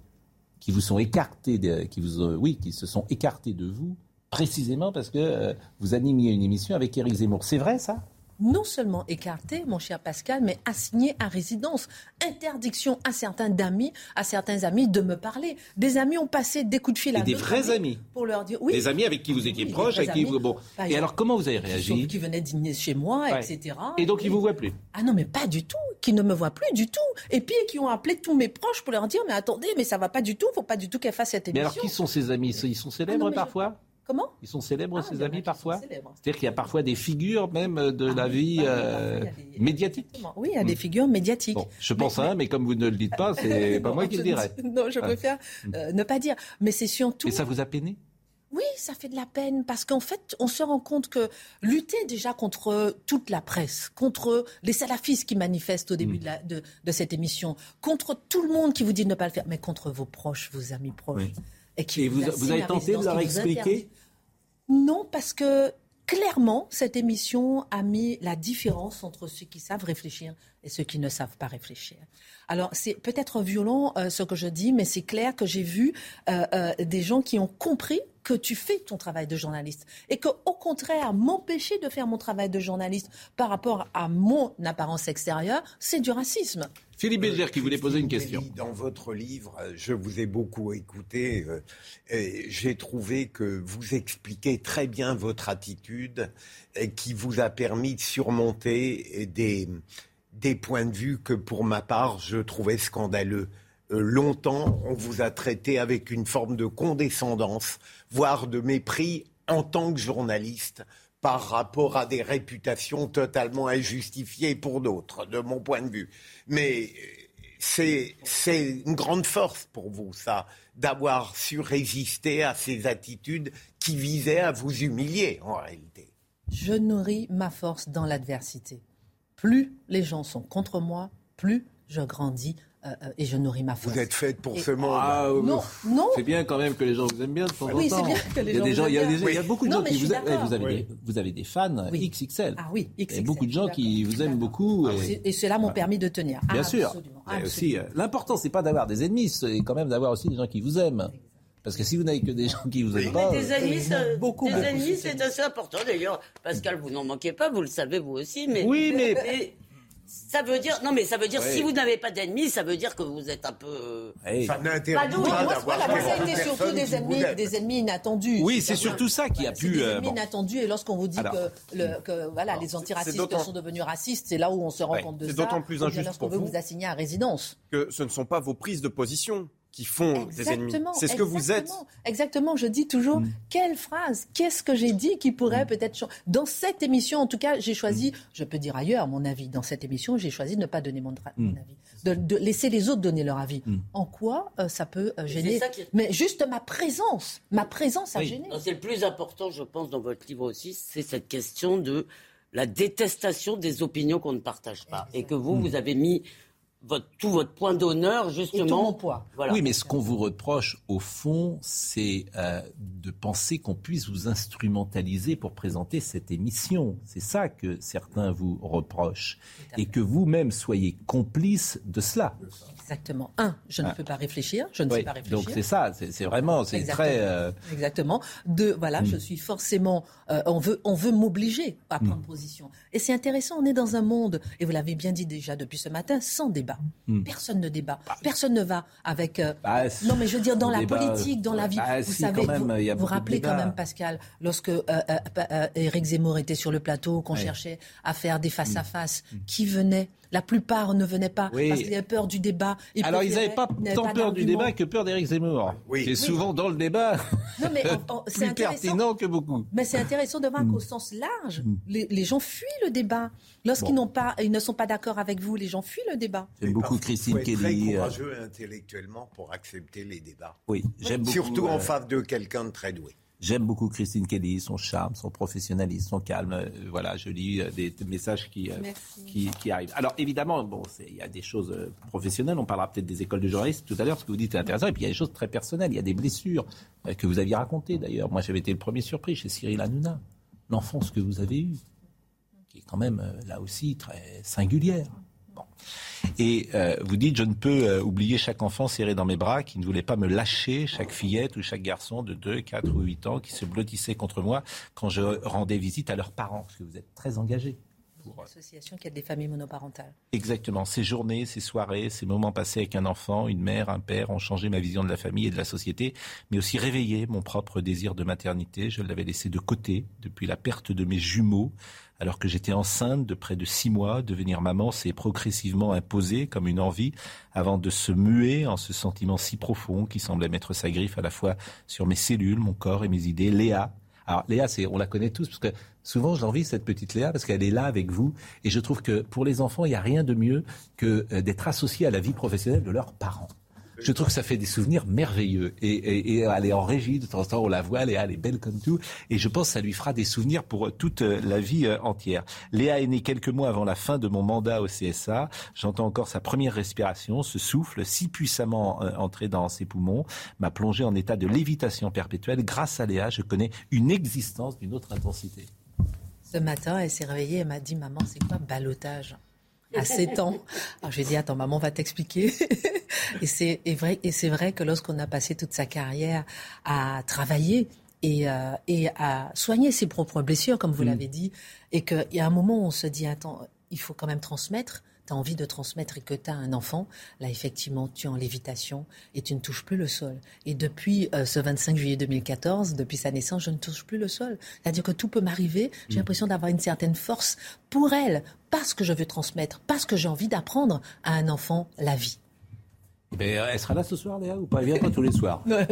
qui vous sont écartés, qui vous, euh, oui, qui se sont écartés de vous, précisément parce que euh, vous animiez une émission avec Eric Zemmour. C'est vrai, ça? Non seulement écarté, mon cher Pascal, mais assigné à résidence. Interdiction à certains d'amis, à certains amis de me parler. Des amis ont passé des coups de fil à Et des vrais amis. Pour leur dire oui. Des amis avec qui vous étiez oui, proche, avec qui vous bon. Et alors comment vous avez réagi Qui venaient dîner chez moi, ouais. etc. Et donc ils vous voient plus Ah non, mais pas du tout. Qui ne me voient plus du tout. Et puis qui ont appelé tous mes proches pour leur dire mais attendez, mais ça va pas du tout. Faut pas du tout qu'elle fasse cette émission. Mais alors qui sont ces amis? Ils sont célèbres ah non, parfois je... Comment? Ils sont célèbres, ah, ces amis, parfois? C'est-à-dire qu'il y a parfois des figures même de ah, la vie euh, des... médiatique Oui, il y a des figures médiatiques. Bon, je pense mais, à un, mais comme vous ne le dites pas, c'est pas moi qui le dirais. Non, je préfère euh, ne pas dire. Mais c'est surtout... Et ça vous a peiné? Oui, ça fait de la peine parce qu'en fait, on se rend compte que lutter déjà contre toute la presse, contre les salafistes qui manifestent au début mmh. de, la, de, de, cette émission, contre tout le monde qui vous dit de ne pas le faire, mais contre vos proches, vos amis proches. Oui. Et, qui et vous, vous, avez tenté de leur expliquer non, parce que clairement, cette émission a mis la différence entre ceux qui savent réfléchir et ceux qui ne savent pas réfléchir. Alors, c'est peut-être violent euh, ce que je dis, mais c'est clair que j'ai vu euh, euh, des gens qui ont compris que tu fais ton travail de journaliste et que, au contraire, m'empêcher de faire mon travail de journaliste par rapport à mon apparence extérieure, c'est du racisme. Philippe Béger qui voulait poser une question. Dans votre livre, je vous ai beaucoup écouté. et J'ai trouvé que vous expliquez très bien votre attitude qui vous a permis de surmonter des, des points de vue que, pour ma part, je trouvais scandaleux. Euh, longtemps, on vous a traité avec une forme de condescendance, voire de mépris en tant que journaliste par rapport à des réputations totalement injustifiées pour d'autres, de mon point de vue. Mais c'est une grande force pour vous, ça, d'avoir su résister à ces attitudes qui visaient à vous humilier, en réalité. Je nourris ma force dans l'adversité plus les gens sont contre moi, plus je grandis euh, euh, et je nourris ma force. Vous êtes faite pour ce monde. Ah, non, non. C'est bien quand même que les gens vous aiment bien de temps en temps. Oui, c'est bien que les gens, vous aiment bien. Il y a beaucoup de Non, gens qui vous aiment. Eh, Vous avez, des, vous avez des fans Oui. XXL. Ah oui, Il y a XXL, beaucoup de gens qui vous aiment beaucoup. et- C'est- Et cela m'ont permis de tenir. Bien sûr. Absolument, Mais absolument. aussi, euh, l'important, c'est pas d'avoir des ennemis, c'est quand même d'avoir aussi des gens qui vous aiment. Parce que si vous n'avez que des gens qui vous aiment pas, des ennemis, beaucoup, des ennemis, c'est assez important. D'ailleurs, Pascal, vous n'en manquez pas, vous le savez vous aussi. Mais, Oui, mais- ça veut dire, non, mais ça veut dire, Oui. si vous n'avez pas d'ennemis, ça veut dire que vous êtes un peu. hey. Ça Pas n'interdit d'où. pas Moi, d'avoir voilà, moi, ça a quelques été surtout des ennemis, des ennemis inattendus. Oui, c'est surtout ça qui a C'est pu. des euh, ennemis bon. inattendus et lorsqu'on vous dit Alors, que, le- que, voilà, les antiracistes sont devenus racistes, c'est là où on se rend Ouais, compte de ça. c'est d'autant plus injuste lorsqu'on pour veut vous. vous assigner à résidence. que ce ne sont pas vos prises de position qui font des ennemis. Exactement, C'est ce que vous êtes. exactement, Exactement, je dis toujours, Mm. quelle phrase, qu'est-ce que j'ai dit qui pourrait peut-être changer? Dans cette émission, en tout cas, j'ai Mm. choisi, je peux dire ailleurs mon avis, dans cette émission, j'ai choisi de ne pas donner mon, Mm. avis, de, de laisser les autres donner leur avis. En quoi euh, ça peut euh, gêner? ça qui- Mais juste ma présence, ma présence a gêné. C'est le plus important, je pense, dans votre livre aussi, c'est cette question de la détestation des opinions qu'on ne partage pas. Et que vous, vous avez mis votre, tout votre point d'honneur, justement. Et tout mon poids. Voilà. Oui, mais ce qu'on vous reproche, au fond, c'est euh, de penser qu'on puisse vous instrumentaliser pour présenter cette émission. C'est ça que certains vous reprochent. Et que vous-même soyez complice de cela. Exactement. Un, je ne Ah. peux pas réfléchir, je ne Oui, sais pas réfléchir. Donc c'est ça, c'est vraiment, c'est très... euh, Exactement. Deux, voilà, Mm. je suis forcément. euh, on veut, on veut m'obliger à Mm. prendre position. Et c'est intéressant. On est dans un monde, et vous l'avez bien dit déjà depuis ce matin, sans débat. Mm. Personne ne débat. Personne ne va avec. euh, bah, non, mais je veux dire dans la débat, politique, dans la vie. bah, vous si, savez, même, vous vous rappelez quand même, Pascal, lorsque euh, euh, euh, Éric Zemmour était sur le plateau, qu'on Ouais. cherchait à faire des face à face, qui venait La plupart ne venaient pas Mm. Oui. parce qu'ils avaient peur du débat. Ils Alors ils n'avaient pas tant peur du débat que peur d'Éric Zemmour, Oui. qui est souvent dans le débat Non, mais en- en- c'est plus intéressant. pertinent que beaucoup. Mais c'est intéressant de voir Mm. qu'au sens large, les, les gens fuient le débat. Lorsqu'ils Bon. n'ont pas, ils ne sont pas d'accord avec vous, les gens fuient le débat. J'aime beaucoup Christine faut être très Kelly. euh, courageux intellectuellement pour accepter les débats. Oui, j'aime beaucoup. Surtout en euh, face de quelqu'un de très doué. J'aime beaucoup Christine Kelly, son charme, son professionnalisme, son calme. Euh, voilà, je lis euh, des, des messages qui, euh, qui, qui arrivent. Alors évidemment, bon, il y a des choses professionnelles. On parlera peut-être des écoles de journalisme tout à l'heure, ce que vous dites est intéressant. Et puis il y a des choses très personnelles. Il y a des blessures euh, que vous aviez racontées d'ailleurs. Moi, j'avais été le premier surpris chez Cyril Hanouna. L'enfance que vous avez eue, qui est quand même là aussi très singulière. Et euh, vous dites, je ne peux euh, oublier chaque enfant serré dans mes bras qui ne voulait pas me lâcher, chaque fillette ou chaque garçon de 2, 4 ou 8 ans qui se blottissait contre moi quand je rendais visite à leurs parents, parce que vous êtes très engagé. Pour, euh, Association qui aide des familles monoparentales. Exactement. Ces journées, ces soirées, ces moments passés avec un enfant, une mère, un père ont changé ma vision de la famille et de la société, mais aussi réveillé mon propre désir de maternité. Je l'avais laissé de côté depuis la perte de mes jumeaux. Alors que j'étais enceinte de près de six mois, devenir maman s'est progressivement imposé comme une envie avant de se muer en ce sentiment si profond qui semblait mettre sa griffe à la fois sur mes cellules, mon corps et mes idées. Léa, alors Léa, c'est, on la connaît tous parce que souvent j'envie cette petite Léa parce qu'elle est là avec vous et je trouve que pour les enfants il n'y a rien de mieux que euh, d'être associé à la vie professionnelle de leurs parents. Je trouve que ça fait des souvenirs merveilleux et, et, et elle est en régie de temps en temps on la voit Léa elle est belle comme tout et je pense que ça lui fera des souvenirs pour toute euh, la vie euh, entière. Léa est née quelques mois avant la fin de mon mandat au CSA. J'entends encore sa première respiration, ce souffle si puissamment euh, entré dans ses poumons m'a plongé en état de lévitation perpétuelle. Grâce à Léa, je connais une existence d'une autre intensité. Ce matin, elle s'est réveillée, elle m'a dit Maman, c'est quoi balotage? À 7 ans. Alors j'ai dit attends maman va t'expliquer. et c'est vrai et c'est vrai que lorsqu'on a passé toute sa carrière à travailler et, euh, et à soigner ses propres blessures comme vous Mm. l'avez dit et qu'il y a un moment où on se dit attends il faut quand même transmettre. Tu as envie de transmettre et que tu as un enfant, là effectivement tu es en lévitation et tu ne touches plus le sol. Et depuis euh, ce 25 juillet 2014, depuis sa naissance, je ne touche plus le sol. C'est-à-dire que tout peut m'arriver, j'ai l'impression d'avoir une certaine force pour elle, parce que je veux transmettre, parce que j'ai envie d'apprendre à un enfant la vie. Mais euh, elle sera là ce soir, Léa, ou pas? Elle vient pas tous les soirs. Non,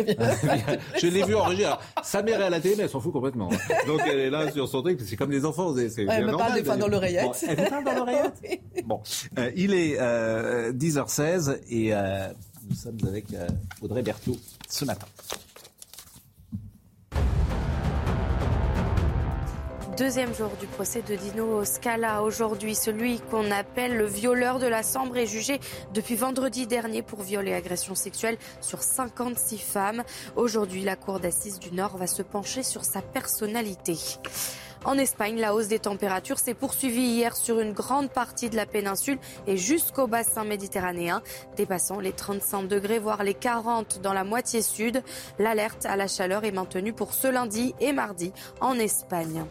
je l'ai vu en régie. Alors, sa mère est à la télé, mais elle s'en fout complètement. Donc elle est là sur son truc. C'est comme les enfants. c'est- elle me parle des fois dans l'oreillette. Bon, elle vous parle dans l'oreillette? Bon, Euh, il est euh, 10h16 et euh, nous sommes avec euh, Audrey Berthaud ce matin. Deuxième jour du procès de Dino Scala. Aujourd'hui, celui qu'on appelle le violeur de la Sambre est jugé depuis vendredi dernier pour viol et agression sexuelle sur 56 femmes. Aujourd'hui, la Cour d'assises du Nord va se pencher sur sa personnalité. En Espagne, la hausse des températures s'est poursuivie hier sur une grande partie de la péninsule et jusqu'au bassin méditerranéen, dépassant les 35 degrés, voire les 40 dans la moitié sud. L'alerte à la chaleur est maintenue pour ce lundi et mardi en Espagne.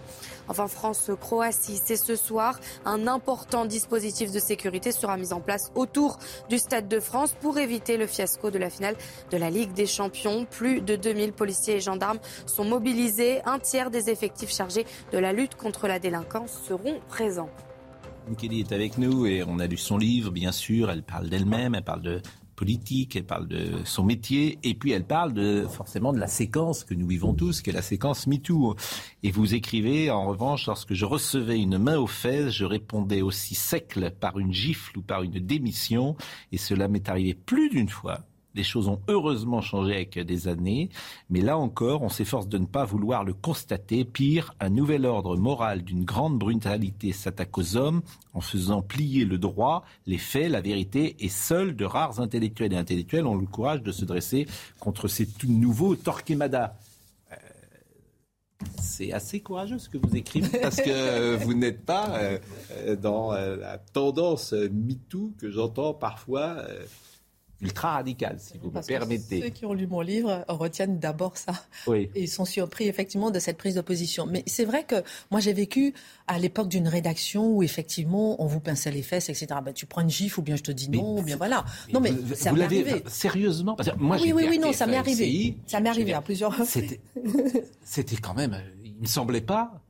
Enfin, France-Croatie, c'est ce soir. Un important dispositif de sécurité sera mis en place autour du Stade de France pour éviter le fiasco de la finale de la Ligue des Champions. Plus de 2000 policiers et gendarmes sont mobilisés. Un tiers des effectifs chargés de la lutte contre la délinquance seront présents. Kelly est avec nous et on a lu son livre, bien sûr. Elle parle d'elle-même, elle parle de politique, elle parle de son métier et puis elle parle de forcément de la séquence que nous vivons tous, qui est la séquence MeToo. Et vous écrivez, en revanche, lorsque je recevais une main aux fesses, je répondais aussi sec par une gifle ou par une démission et cela m'est arrivé plus d'une fois. Les choses ont heureusement changé avec des années, mais là encore, on s'efforce de ne pas vouloir le constater. Pire, un nouvel ordre moral d'une grande brutalité s'attaque aux hommes en faisant plier le droit, les faits, la vérité, et seuls de rares intellectuels et intellectuels ont le courage de se dresser contre ces tout nouveaux Torquemada. Euh, C'est assez courageux ce que vous écrivez parce que euh, vous n'êtes pas euh, dans la tendance MeToo que j'entends parfois ultra radicale, si vous me Parce permettez. Ceux qui ont lu mon livre retiennent d'abord ça. Oui. Et ils sont surpris effectivement de cette prise de position. Mais c'est vrai que moi j'ai vécu à l'époque d'une rédaction où effectivement on vous pinçait les fesses, etc. Ben, tu prends une gifle ou bien je te dis non, ou bien voilà. Non mais vous, ça vous m'est arrivé. sérieusement parce que moi oui, oui, oui, non, ça m'est TF1, arrivé. Ça m'est arrivé à plusieurs reprises. C'était, quand même, euh, il me semblait pas.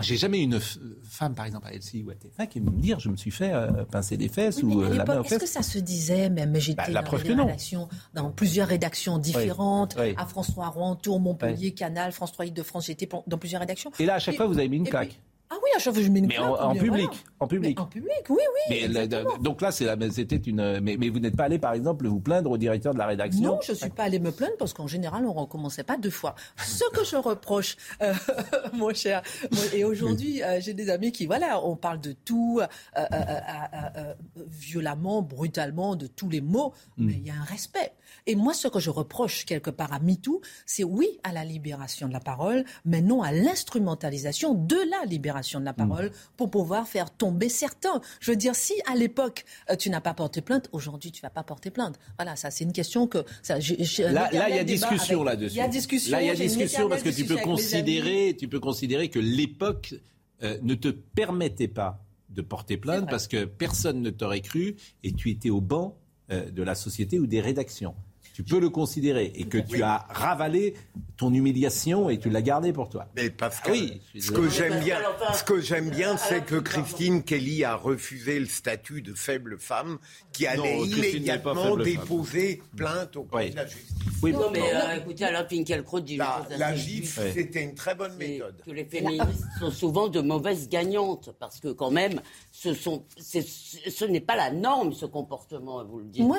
Moi, j'ai jamais eu une femme, par exemple, à LCI ou à TF1 qui me dire je me suis fait euh, pincer les fesses ou euh, la main aux est-ce que ça se disait même J'étais Bah, dans, des dans plusieurs rédactions différentes, oui. à France 3 Rouen, Tours, Montpellier, Canal, France 3 Île-de-France. J'étais dans plusieurs rédactions. Et là, à chaque Et- fois, vous avez mis une claque. puis- Ah oui, à chaque fois, je mets une Mais claque, en, en public, voilà. En public. Mais en public, oui, oui. Mais la- donc là, c'était une. Mais, mais vous n'êtes pas allé, par exemple, vous plaindre au directeur de la rédaction Non, je ne suis pas allée me plaindre parce qu'en général, on ne recommençait pas deux fois. Ce que je reproche, euh, mon cher, et aujourd'hui, euh, j'ai des amis qui, voilà, on parle de tout, euh, euh, euh, euh, euh, violemment, brutalement, de tous les mots, Mm. mais il y a un respect. Et moi, ce que je reproche quelque part à MeToo, c'est oui à la libération de la parole, mais non à l'instrumentalisation de la libération de la parole pour pouvoir faire tomber certains. Je veux dire, si à l'époque, euh, tu n'as pas porté plainte, aujourd'hui, tu vas pas porter plainte. Voilà, ça, c'est une question que... Ça, Là, là, il y a discussion là-dessus. Il y a discussion. Là, il y a discussion parce que tu peux considérer, tu peux considérer que l'époque euh, ne te permettait pas de porter plainte parce que personne ne t'aurait cru et tu étais au banc euh, de la société ou des rédactions. Tu peux le considérer et que tu as ravalé ton humiliation et tu l'as gardé pour toi. Mais Pascal, Ah oui, ce que j'aime bien, ce que j'aime bien, c'est que Christine Kelly a refusé le statut de faible femme, qui allait Non, immédiatement femme. déposer plainte auprès de la justice. Oui, non, mais euh, écoutez, Alain Finkielkraut dit La, la juste. c'était une très bonne méthode. que les féministes sont souvent de mauvaises gagnantes parce que quand même, ce, sont, ce n'est pas la norme ce comportement, vous le dites moi,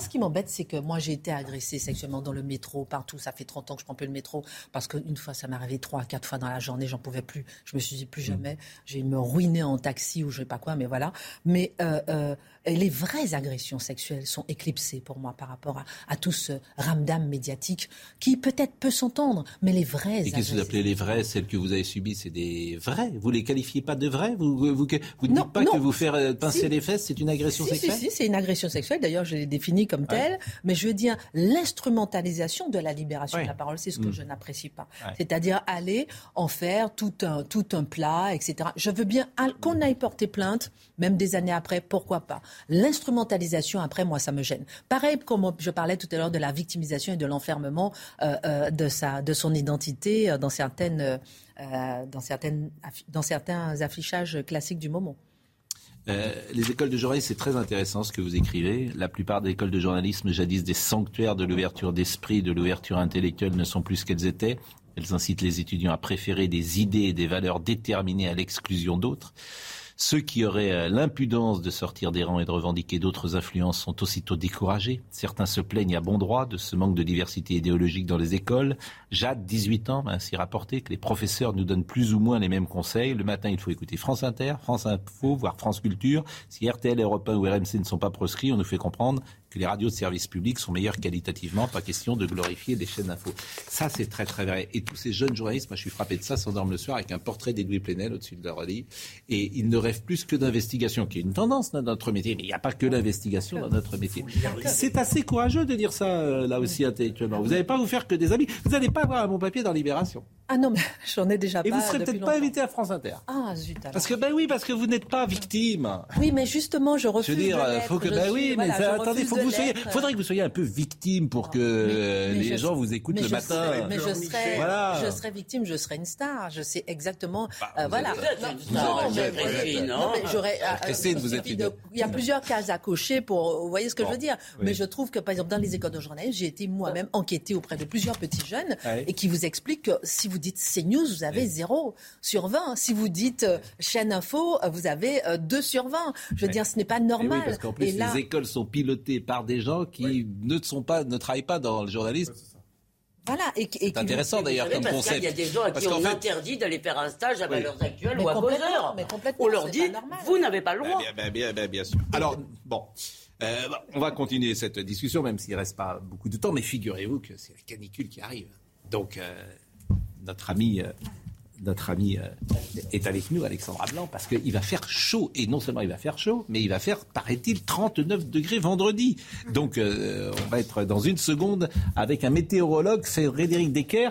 ce qui m'embête, c'est que moi, j'ai été agressée sexuellement dans le métro, partout. Ça fait 30 ans que je prends plus le métro parce qu'une fois, ça m'est arrivé trois, quatre fois dans la journée, j'en pouvais plus. Je me suis dit plus jamais. J'ai me ruiner en taxi ou je sais pas quoi, mais voilà. Mais euh, euh, les vraies agressions sexuelles sont éclipsées pour moi par rapport à, à tout ce ramdam médiatique qui peut-être peut s'entendre, mais les vraies. Et qu'est-ce que vous appelez les vraies? Celles que vous avez subies, c'est des vraies? Vous les qualifiez pas de vraies? Vous vous, vous, vous ne dites pas que vous faire euh, pincer les fesses, c'est une agression si, sexuelle? Si, si, c'est une agression sexuelle. D'ailleurs, je l'ai définie comme telle. Mais je veux dire, l'instrumentalisation de la libération Ouais. de la parole, c'est ce que Mm. je n'apprécie pas. Ouais. C'est-à-dire aller en faire tout un, tout un plat, etc. Je veux bien qu'on aille porter plainte, même des années après, pourquoi pas. L'instrumentalisation, après, moi, ça me gêne. Pareil, comme je parlais tout à l'heure de la victimisation et de l'enfermement euh, euh, de, sa, de son identité euh, dans, certaines, dans, certaines, dans certains affichages classiques du moment. Les écoles de journalisme, c'est très intéressant ce que vous écrivez. La plupart des écoles de journalisme, jadis des sanctuaires de l'ouverture d'esprit, de l'ouverture intellectuelle, ne sont plus ce qu'elles étaient. Elles incitent les étudiants à préférer des idées et des valeurs déterminées à l'exclusion d'autres. Ceux qui auraient euh, l'impudence de sortir des rangs et de revendiquer d'autres influences sont aussitôt découragés. Certains se plaignent à bon droit de ce manque de diversité idéologique dans les écoles. Jade, 18 ans, m'a ainsi rapporté que les professeurs nous donnent plus ou moins les mêmes conseils. Le matin, il faut écouter France Inter, France Info, voire France Culture. Si RTL, Europe 1 ou RMC ne sont pas proscrits, on nous fait comprendre que les radios de service public sont meilleures qualitativement. Pas question de glorifier des chaînes d'info. Ça, c'est très très vrai. Et tous ces jeunes journalistes, moi je suis frappé de ça, s'endorment le soir avec un portrait d'Edoui Plenel au-dessus de leur lit. Et ils ne rêvent plus que d'investigation, qui est une tendance dans notre métier. Mais il n'y a pas que l'investigation dans notre métier. C'est assez courageux de dire ça, euh, là aussi, intellectuellement. Vous n'allez pas vous faire que des amis. Vous n'allez pas avoir un bon papier dans Libération. Ah non, mais j'en ai déjà Et pas. vous serez peut-être pas invité à France Inter. Ah, zut alors. Parce que, ben oui, parce que vous n'êtes pas victime. Oui, mais justement, je Je refuse veux dire, de euh, faut que, Je ben suis- oui, mais voilà, ça- je attendez, faut de que vous soyez, faudrait que vous soyez un peu victime pour que euh, Mais les je- gens vous écoutent le je matin. mais je serais, Voilà. je serais victime, je serais une star. Je sais exactement. Bah, euh, vous voilà. j'aurais. euh, Christine, il vous de- Il y a plusieurs cases à cocher pour. Vous voyez ce que je veux dire. Mais je trouve que, par exemple, dans les écoles de journalisme, j'ai été moi-même enquêtée auprès de plusieurs petits jeunes et qui vous expliquent que si vous dites CNews, vous avez 0 sur 20. Si vous dites euh, chaîne info, euh, vous avez euh, 2 sur 20. Je veux dire, ce n'est pas Et normal. oui, parce qu'en plus, Et là- les écoles sont pilotées par des gens qui ne sont pas, ne travaillent pas dans le journalisme. Voilà. Et, et C'est intéressant d'ailleurs Vous comme concept. il y a des gens à Parce qui on fait- interdit d'aller faire un stage à Oui. Valeurs Actuelles Mais ou à complètement, On leur dit, vous n'avez pas le droit. Bien, bien, bien, bien, bien sûr. Alors, bon, euh, on va continuer cette discussion, même s'il ne reste pas beaucoup de temps, mais figurez-vous que c'est la canicule qui arrive. Donc, euh, notre ami, euh, notre ami euh, est avec nous, Alexandra Blanc, parce qu'il va faire chaud. Et non seulement il va faire chaud, mais il va faire, paraît-il, 39 degrés vendredi. Donc, euh, on va être dans une seconde avec un météorologue, Frédéric Decker.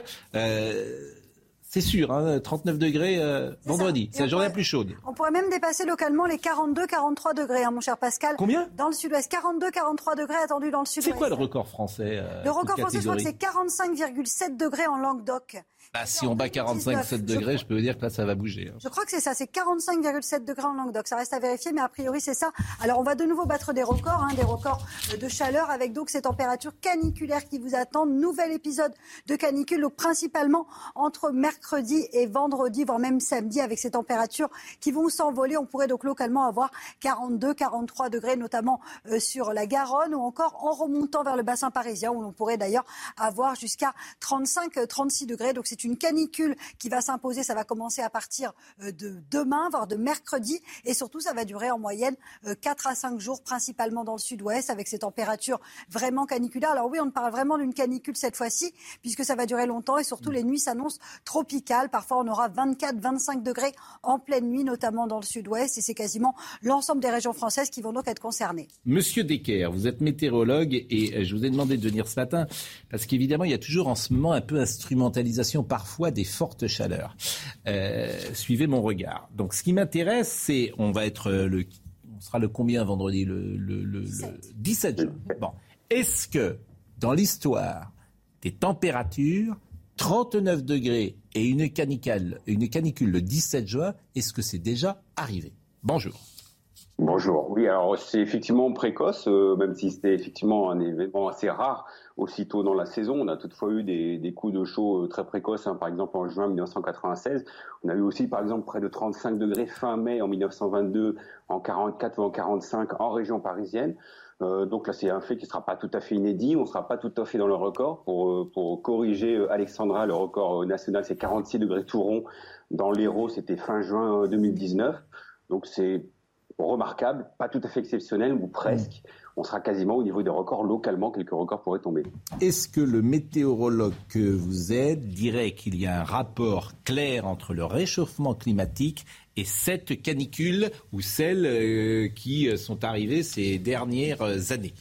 C'est sûr, hein, 39 degrés euh, vendredi. C'est la journée la plus chaude. On pourrait même dépasser localement les 42-43 degrés, hein, mon cher Pascal. Combien? Dans le sud-ouest. 42-43 degrés attendus dans le C'est sud-ouest. quoi le record français euh, Le record français, je crois que c'est 45,7 degrés en Languedoc. Bah, si on bat 45-7 degrés, je peux vous dire que là, ça va bouger. hein. Je crois que c'est ça, c'est 45,7 degrés en Languedoc. Ça reste à vérifier, mais a priori c'est ça. Alors on va de nouveau battre des records, hein, des records de chaleur avec donc ces températures caniculaires qui vous attendent. Nouvel épisode de canicule, donc principalement entre mercredi et vendredi, voire même samedi, avec ces températures qui vont s'envoler. On pourrait donc localement avoir 42, 43 degrés, notamment euh, sur la Garonne ou encore en remontant vers le bassin parisien, où l'on pourrait d'ailleurs avoir jusqu'à 35, 36 degrés. Donc c'est une canicule qui va s'imposer. Ça va commencer à partir euh, de demain, voire de mercredi. Et surtout, ça va durer en moyenne euh, 4 à 5 jours, principalement dans le sud-ouest, avec ces températures vraiment caniculaires. Alors oui, on parle vraiment d'une canicule cette fois-ci, puisque ça va durer longtemps. Et surtout, les nuits s'annoncent tropicales. Parfois, on aura 24, 25 degrés en pleine nuit, notamment dans le sud-ouest. Et c'est quasiment l'ensemble des régions françaises qui vont donc être concernées. Monsieur Decker, vous êtes météorologue et euh, je vous ai demandé de venir ce matin parce qu'évidemment, il y a toujours en ce moment un peu instrumentalisation parfois des fortes chaleurs. Euh, suivez mon regard. Donc, ce qui m'intéresse, c'est, on va être euh, le, on sera le combien vendredi? Le, le, le- le 17 juin. Bon, est-ce que dans l'histoire des températures, 39 degrés et une canicule, une canicule le 17 juin, est-ce que c'est déjà arrivé? Bonjour. Bonjour. Oui, alors c'est effectivement précoce, euh, même si c'était effectivement un événement assez rare aussitôt dans la saison. On a toutefois eu des, coups de chaud euh, très précoces. hein. Par exemple, en juin 1996, on a eu aussi, par exemple, près de 35 degrés fin mai en 1922, en 44 ou en 45 en région parisienne. Euh, donc là, c'est un fait qui ne sera pas tout à fait inédit. On ne sera pas tout à fait dans le record. Pour, euh, corriger Alexandra, le record national, c'est 46 degrés tout rond. Dans l'Hérault, c'était fin juin 2019. Donc c'est remarquable, pas tout à fait exceptionnel, ou presque. On sera quasiment au niveau des records localement. Quelques records pourraient tomber. Est-ce que le météorologue que vous êtes dirait qu'il y a un rapport clair entre le réchauffement climatique et cette canicule ou celles euh, qui euh, sont arrivées ces dernières années?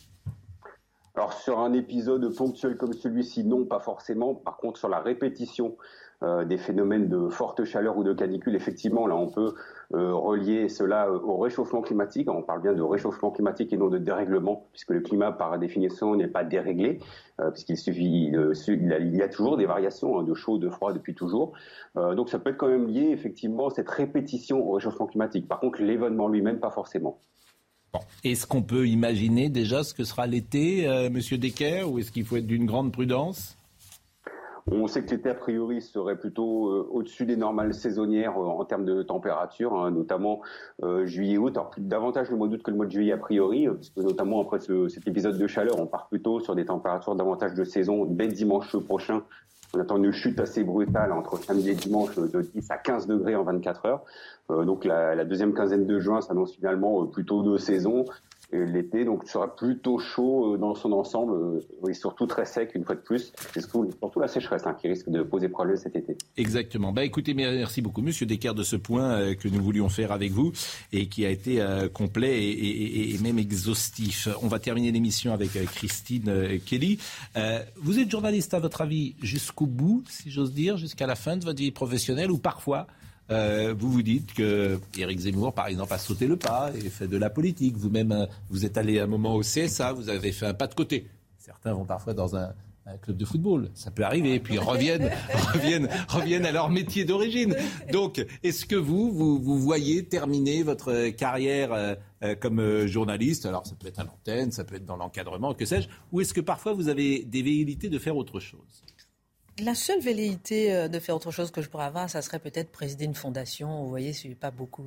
Alors sur un épisode ponctuel comme celui-ci, non, pas forcément. Par contre, sur la répétition euh, des phénomènes de forte chaleur ou de canicule, effectivement, là, on peut relier cela au réchauffement climatique. On parle bien de réchauffement climatique et non de dérèglement, puisque le climat, par définition, n'est pas déréglé. Euh, puisqu'il suffit, il, y a toujours des variations hein, de chaud, de froid depuis toujours. Euh, donc ça peut être quand même lié effectivement cette répétition au réchauffement climatique. Par contre, l'événement lui-même, pas forcément. Est-ce qu'on peut imaginer déjà ce que sera l'été, euh, Monsieur Decker, ou est-ce qu'il faut être d'une grande prudence? On sait que l'été, a priori, serait plutôt euh, au-dessus des normales saisonnières euh, en termes de température, hein, notamment euh, juillet-août. Alors, davantage le mois d'août que le mois de juillet, a priori, parce que notamment après cet épisode de chaleur, on part plutôt sur des températures davantage de saison dès dimanche prochain. On attend une chute assez brutale entre samedi et dimanche de 10 à 15 degrés en 24 heures. donc la, la, deuxième quinzaine de juin s'annonce finalement plutôt de saison l'été, donc sera plutôt chaud euh, dans son ensemble euh, et surtout très sec une fois de plus. C'est surtout la sécheresse hein, qui risque de poser problème cet été. Exactement. Bah écoutez, merci beaucoup Monsieur Descartes de ce point euh, que nous voulions faire avec vous et qui a été complet et, même exhaustif. On va terminer l'émission avec Christine Kelly. vous êtes journaliste à votre avis jusqu'au bout, si j'ose dire, jusqu'à la fin de votre vie professionnelle ou parfois euh, vous vous dites que Éric Zemmour, par exemple, a sauté le pas et fait de la politique. Vous-même, euh, vous êtes allé un moment au CSA, vous avez fait un pas de côté. Certains vont parfois dans un, club de football, ça peut arriver, et puis reviennent, reviennent, reviennent à leur métier d'origine. Donc, est-ce que vous, vous, voyez terminer votre carrière euh, comme journaliste? Alors, ça peut être à l'antenne, ça peut être dans l'encadrement, que sais-je, ou est-ce que parfois vous avez des velléités de faire autre chose? La seule velléité euh, de faire autre chose que je pourrais avoir, ça serait peut-être présider une fondation. Vous voyez, je n'ai pas beaucoup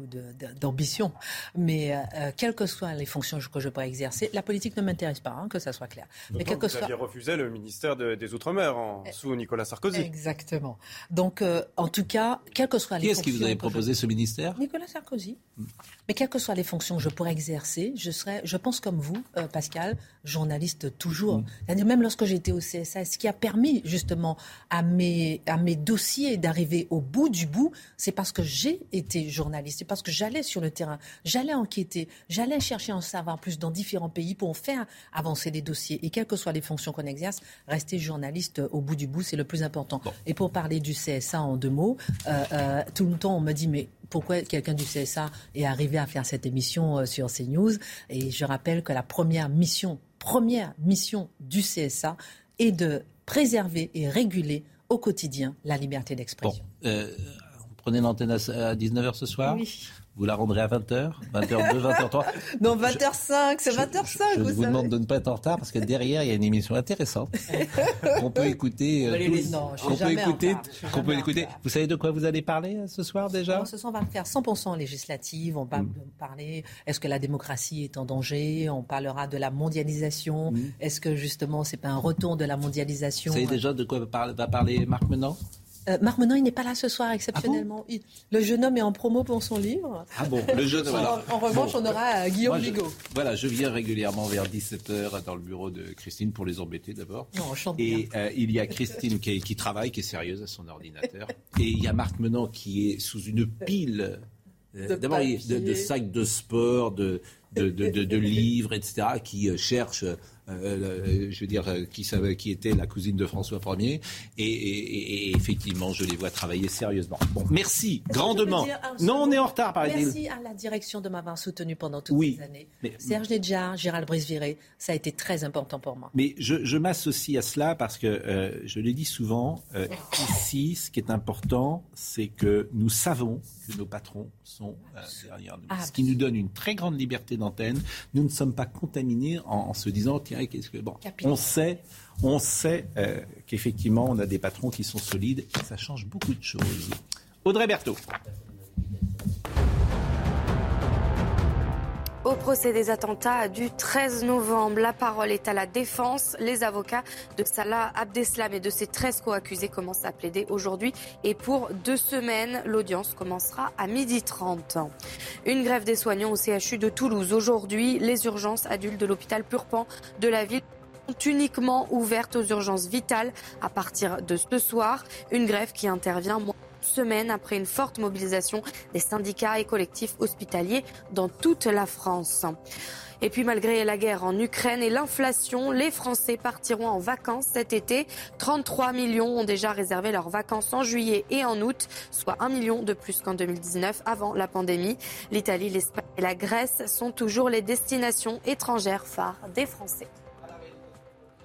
d'ambition. Mais euh, euh, quelles que soient les fonctions que je pourrais exercer, la politique ne m'intéresse pas, hein, que ça soit clair. Mais quel que vous soit... aviez refusé le ministère des Outre-mer sous Nicolas Sarkozy. Exactement. Donc, en tout cas, quelles que soient les Qui est-ce qui vous avait proposé ce ministère? Nicolas Sarkozy. Hmm. Mais quelles que soient les fonctions que je pourrais exercer, je serais, je pense comme vous, Pascal, journaliste toujours. Hmm. C'est-à-dire même lorsque j'étais au CSA, ce qui a permis justement à mes, à mes dossiers d'arriver au bout du bout, c'est parce que j'ai été journaliste, c'est parce que j'allais sur le terrain, j'allais enquêter, j'allais chercher à en savoir plus dans différents pays pour faire avancer des dossiers. Et quelles que soient les fonctions qu'on exerce, rester journaliste au bout du bout, c'est le plus important. Et pour parler du CSA en deux mots, euh, euh, tout le temps on me dit mais pourquoi quelqu'un du CSA est arrivé à faire cette émission euh, sur CNews? Et je rappelle que la première mission, première mission du CSA est de préserver et réguler au quotidien la liberté d'expression. Euh, vous prenez l'antenne à 19h ce soir Oui. Vous la rendrez à 20h 20h2, 20h3 Non, 20h05, c'est 20h05. Je, vous, demande de ne pas être en retard parce que derrière, il y a une émission intéressante qu'on peut écouter. Euh, peut écouter, qu'on peut écouter. Vous savez de quoi vous allez parler euh, ce soir déjà? Ce soir, on va faire 100% législative. On va mm. parler est-ce que la démocratie est en danger? On parlera de la mondialisation. Mm. Est-ce que justement, c'est pas un retour de la mondialisation? Vous savez déjà de quoi va parler Marc Menant? Euh, Marc Menon, il n'est pas là ce soir exceptionnellement. Ah le jeune homme est en promo pour son livre. Ah bon, le jeune homme. En, revanche, on aura euh, Guillaume Bigot. Voilà, je viens régulièrement vers 17h dans le bureau de Christine pour les embêter d'abord. Et euh, il y a Christine qui, travaille, qui est sérieuse à son ordinateur. Et il y a Marc Menon qui est sous une pile d'abord de, sacs de sport, de, de, livres, etc., qui cherche euh, euh, je veux dire, euh, qui, savait, qui était la cousine de François Ier. Et, effectivement, je les vois travailler sérieusement. Bon, merci grandement. Non, on est en retard, par exemple. Merci à la direction de m'avoir soutenu pendant toutes ces années. Serge Nedjar, Gérald Brice-Viré, ça a été très important pour moi. Mais je, m'associe à cela parce que, je le dis souvent, ici, ce qui est important, c'est que nous savons que nos patrons sont derrière nous. ce qui nous donne une très grande liberté d'antenne. Nous ne sommes pas contaminés en, en se disant, tiens, qu'est-ce que bon, on sait, on sait euh, qu'effectivement on a des patrons qui sont solides et ça change beaucoup de choses. Audrey Berthaud. Au procès des attentats du 13 novembre, la parole est à la défense. Les avocats de Salah Abdeslam et de ses 13 co-accusés commencent à plaider aujourd'hui. Et pour deux semaines, l'audience commencera à 12h30. Une grève des soignants au CHU de Toulouse. Aujourd'hui, les urgences adultes de l'hôpital Purpan de la ville sont uniquement ouvertes aux urgences vitales à partir de ce soir. Une grève qui intervient moins semaine après une forte mobilisation des syndicats et collectifs hospitaliers dans toute la France. Et puis malgré la guerre en Ukraine et l'inflation, les Français partiront en vacances cet été. 33 millions ont déjà réservé leurs vacances en juillet et en août, soit 1 million de plus qu'en 2019 avant la pandémie. L'Italie, l'Espagne et la Grèce sont toujours les destinations étrangères phares des Français.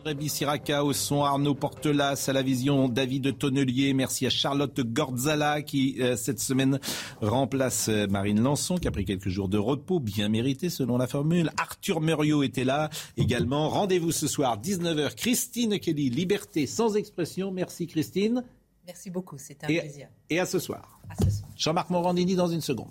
Rémi Siraca au son, Arnaud Portelas à la vision, David Tonnelier. Merci à Charlotte Gordzala qui, euh, cette semaine, remplace euh, Marine Lançon qui a pris quelques jours de repos, bien mérité selon la formule. Arthur Muriot était là également. Rendez-vous ce soir, 19h. Christine Kelly, Liberté sans expression. Merci Christine. Merci beaucoup, c'était un Et, plaisir. et à ce soir. À ce soir. Jean-Marc Morandini dans une seconde.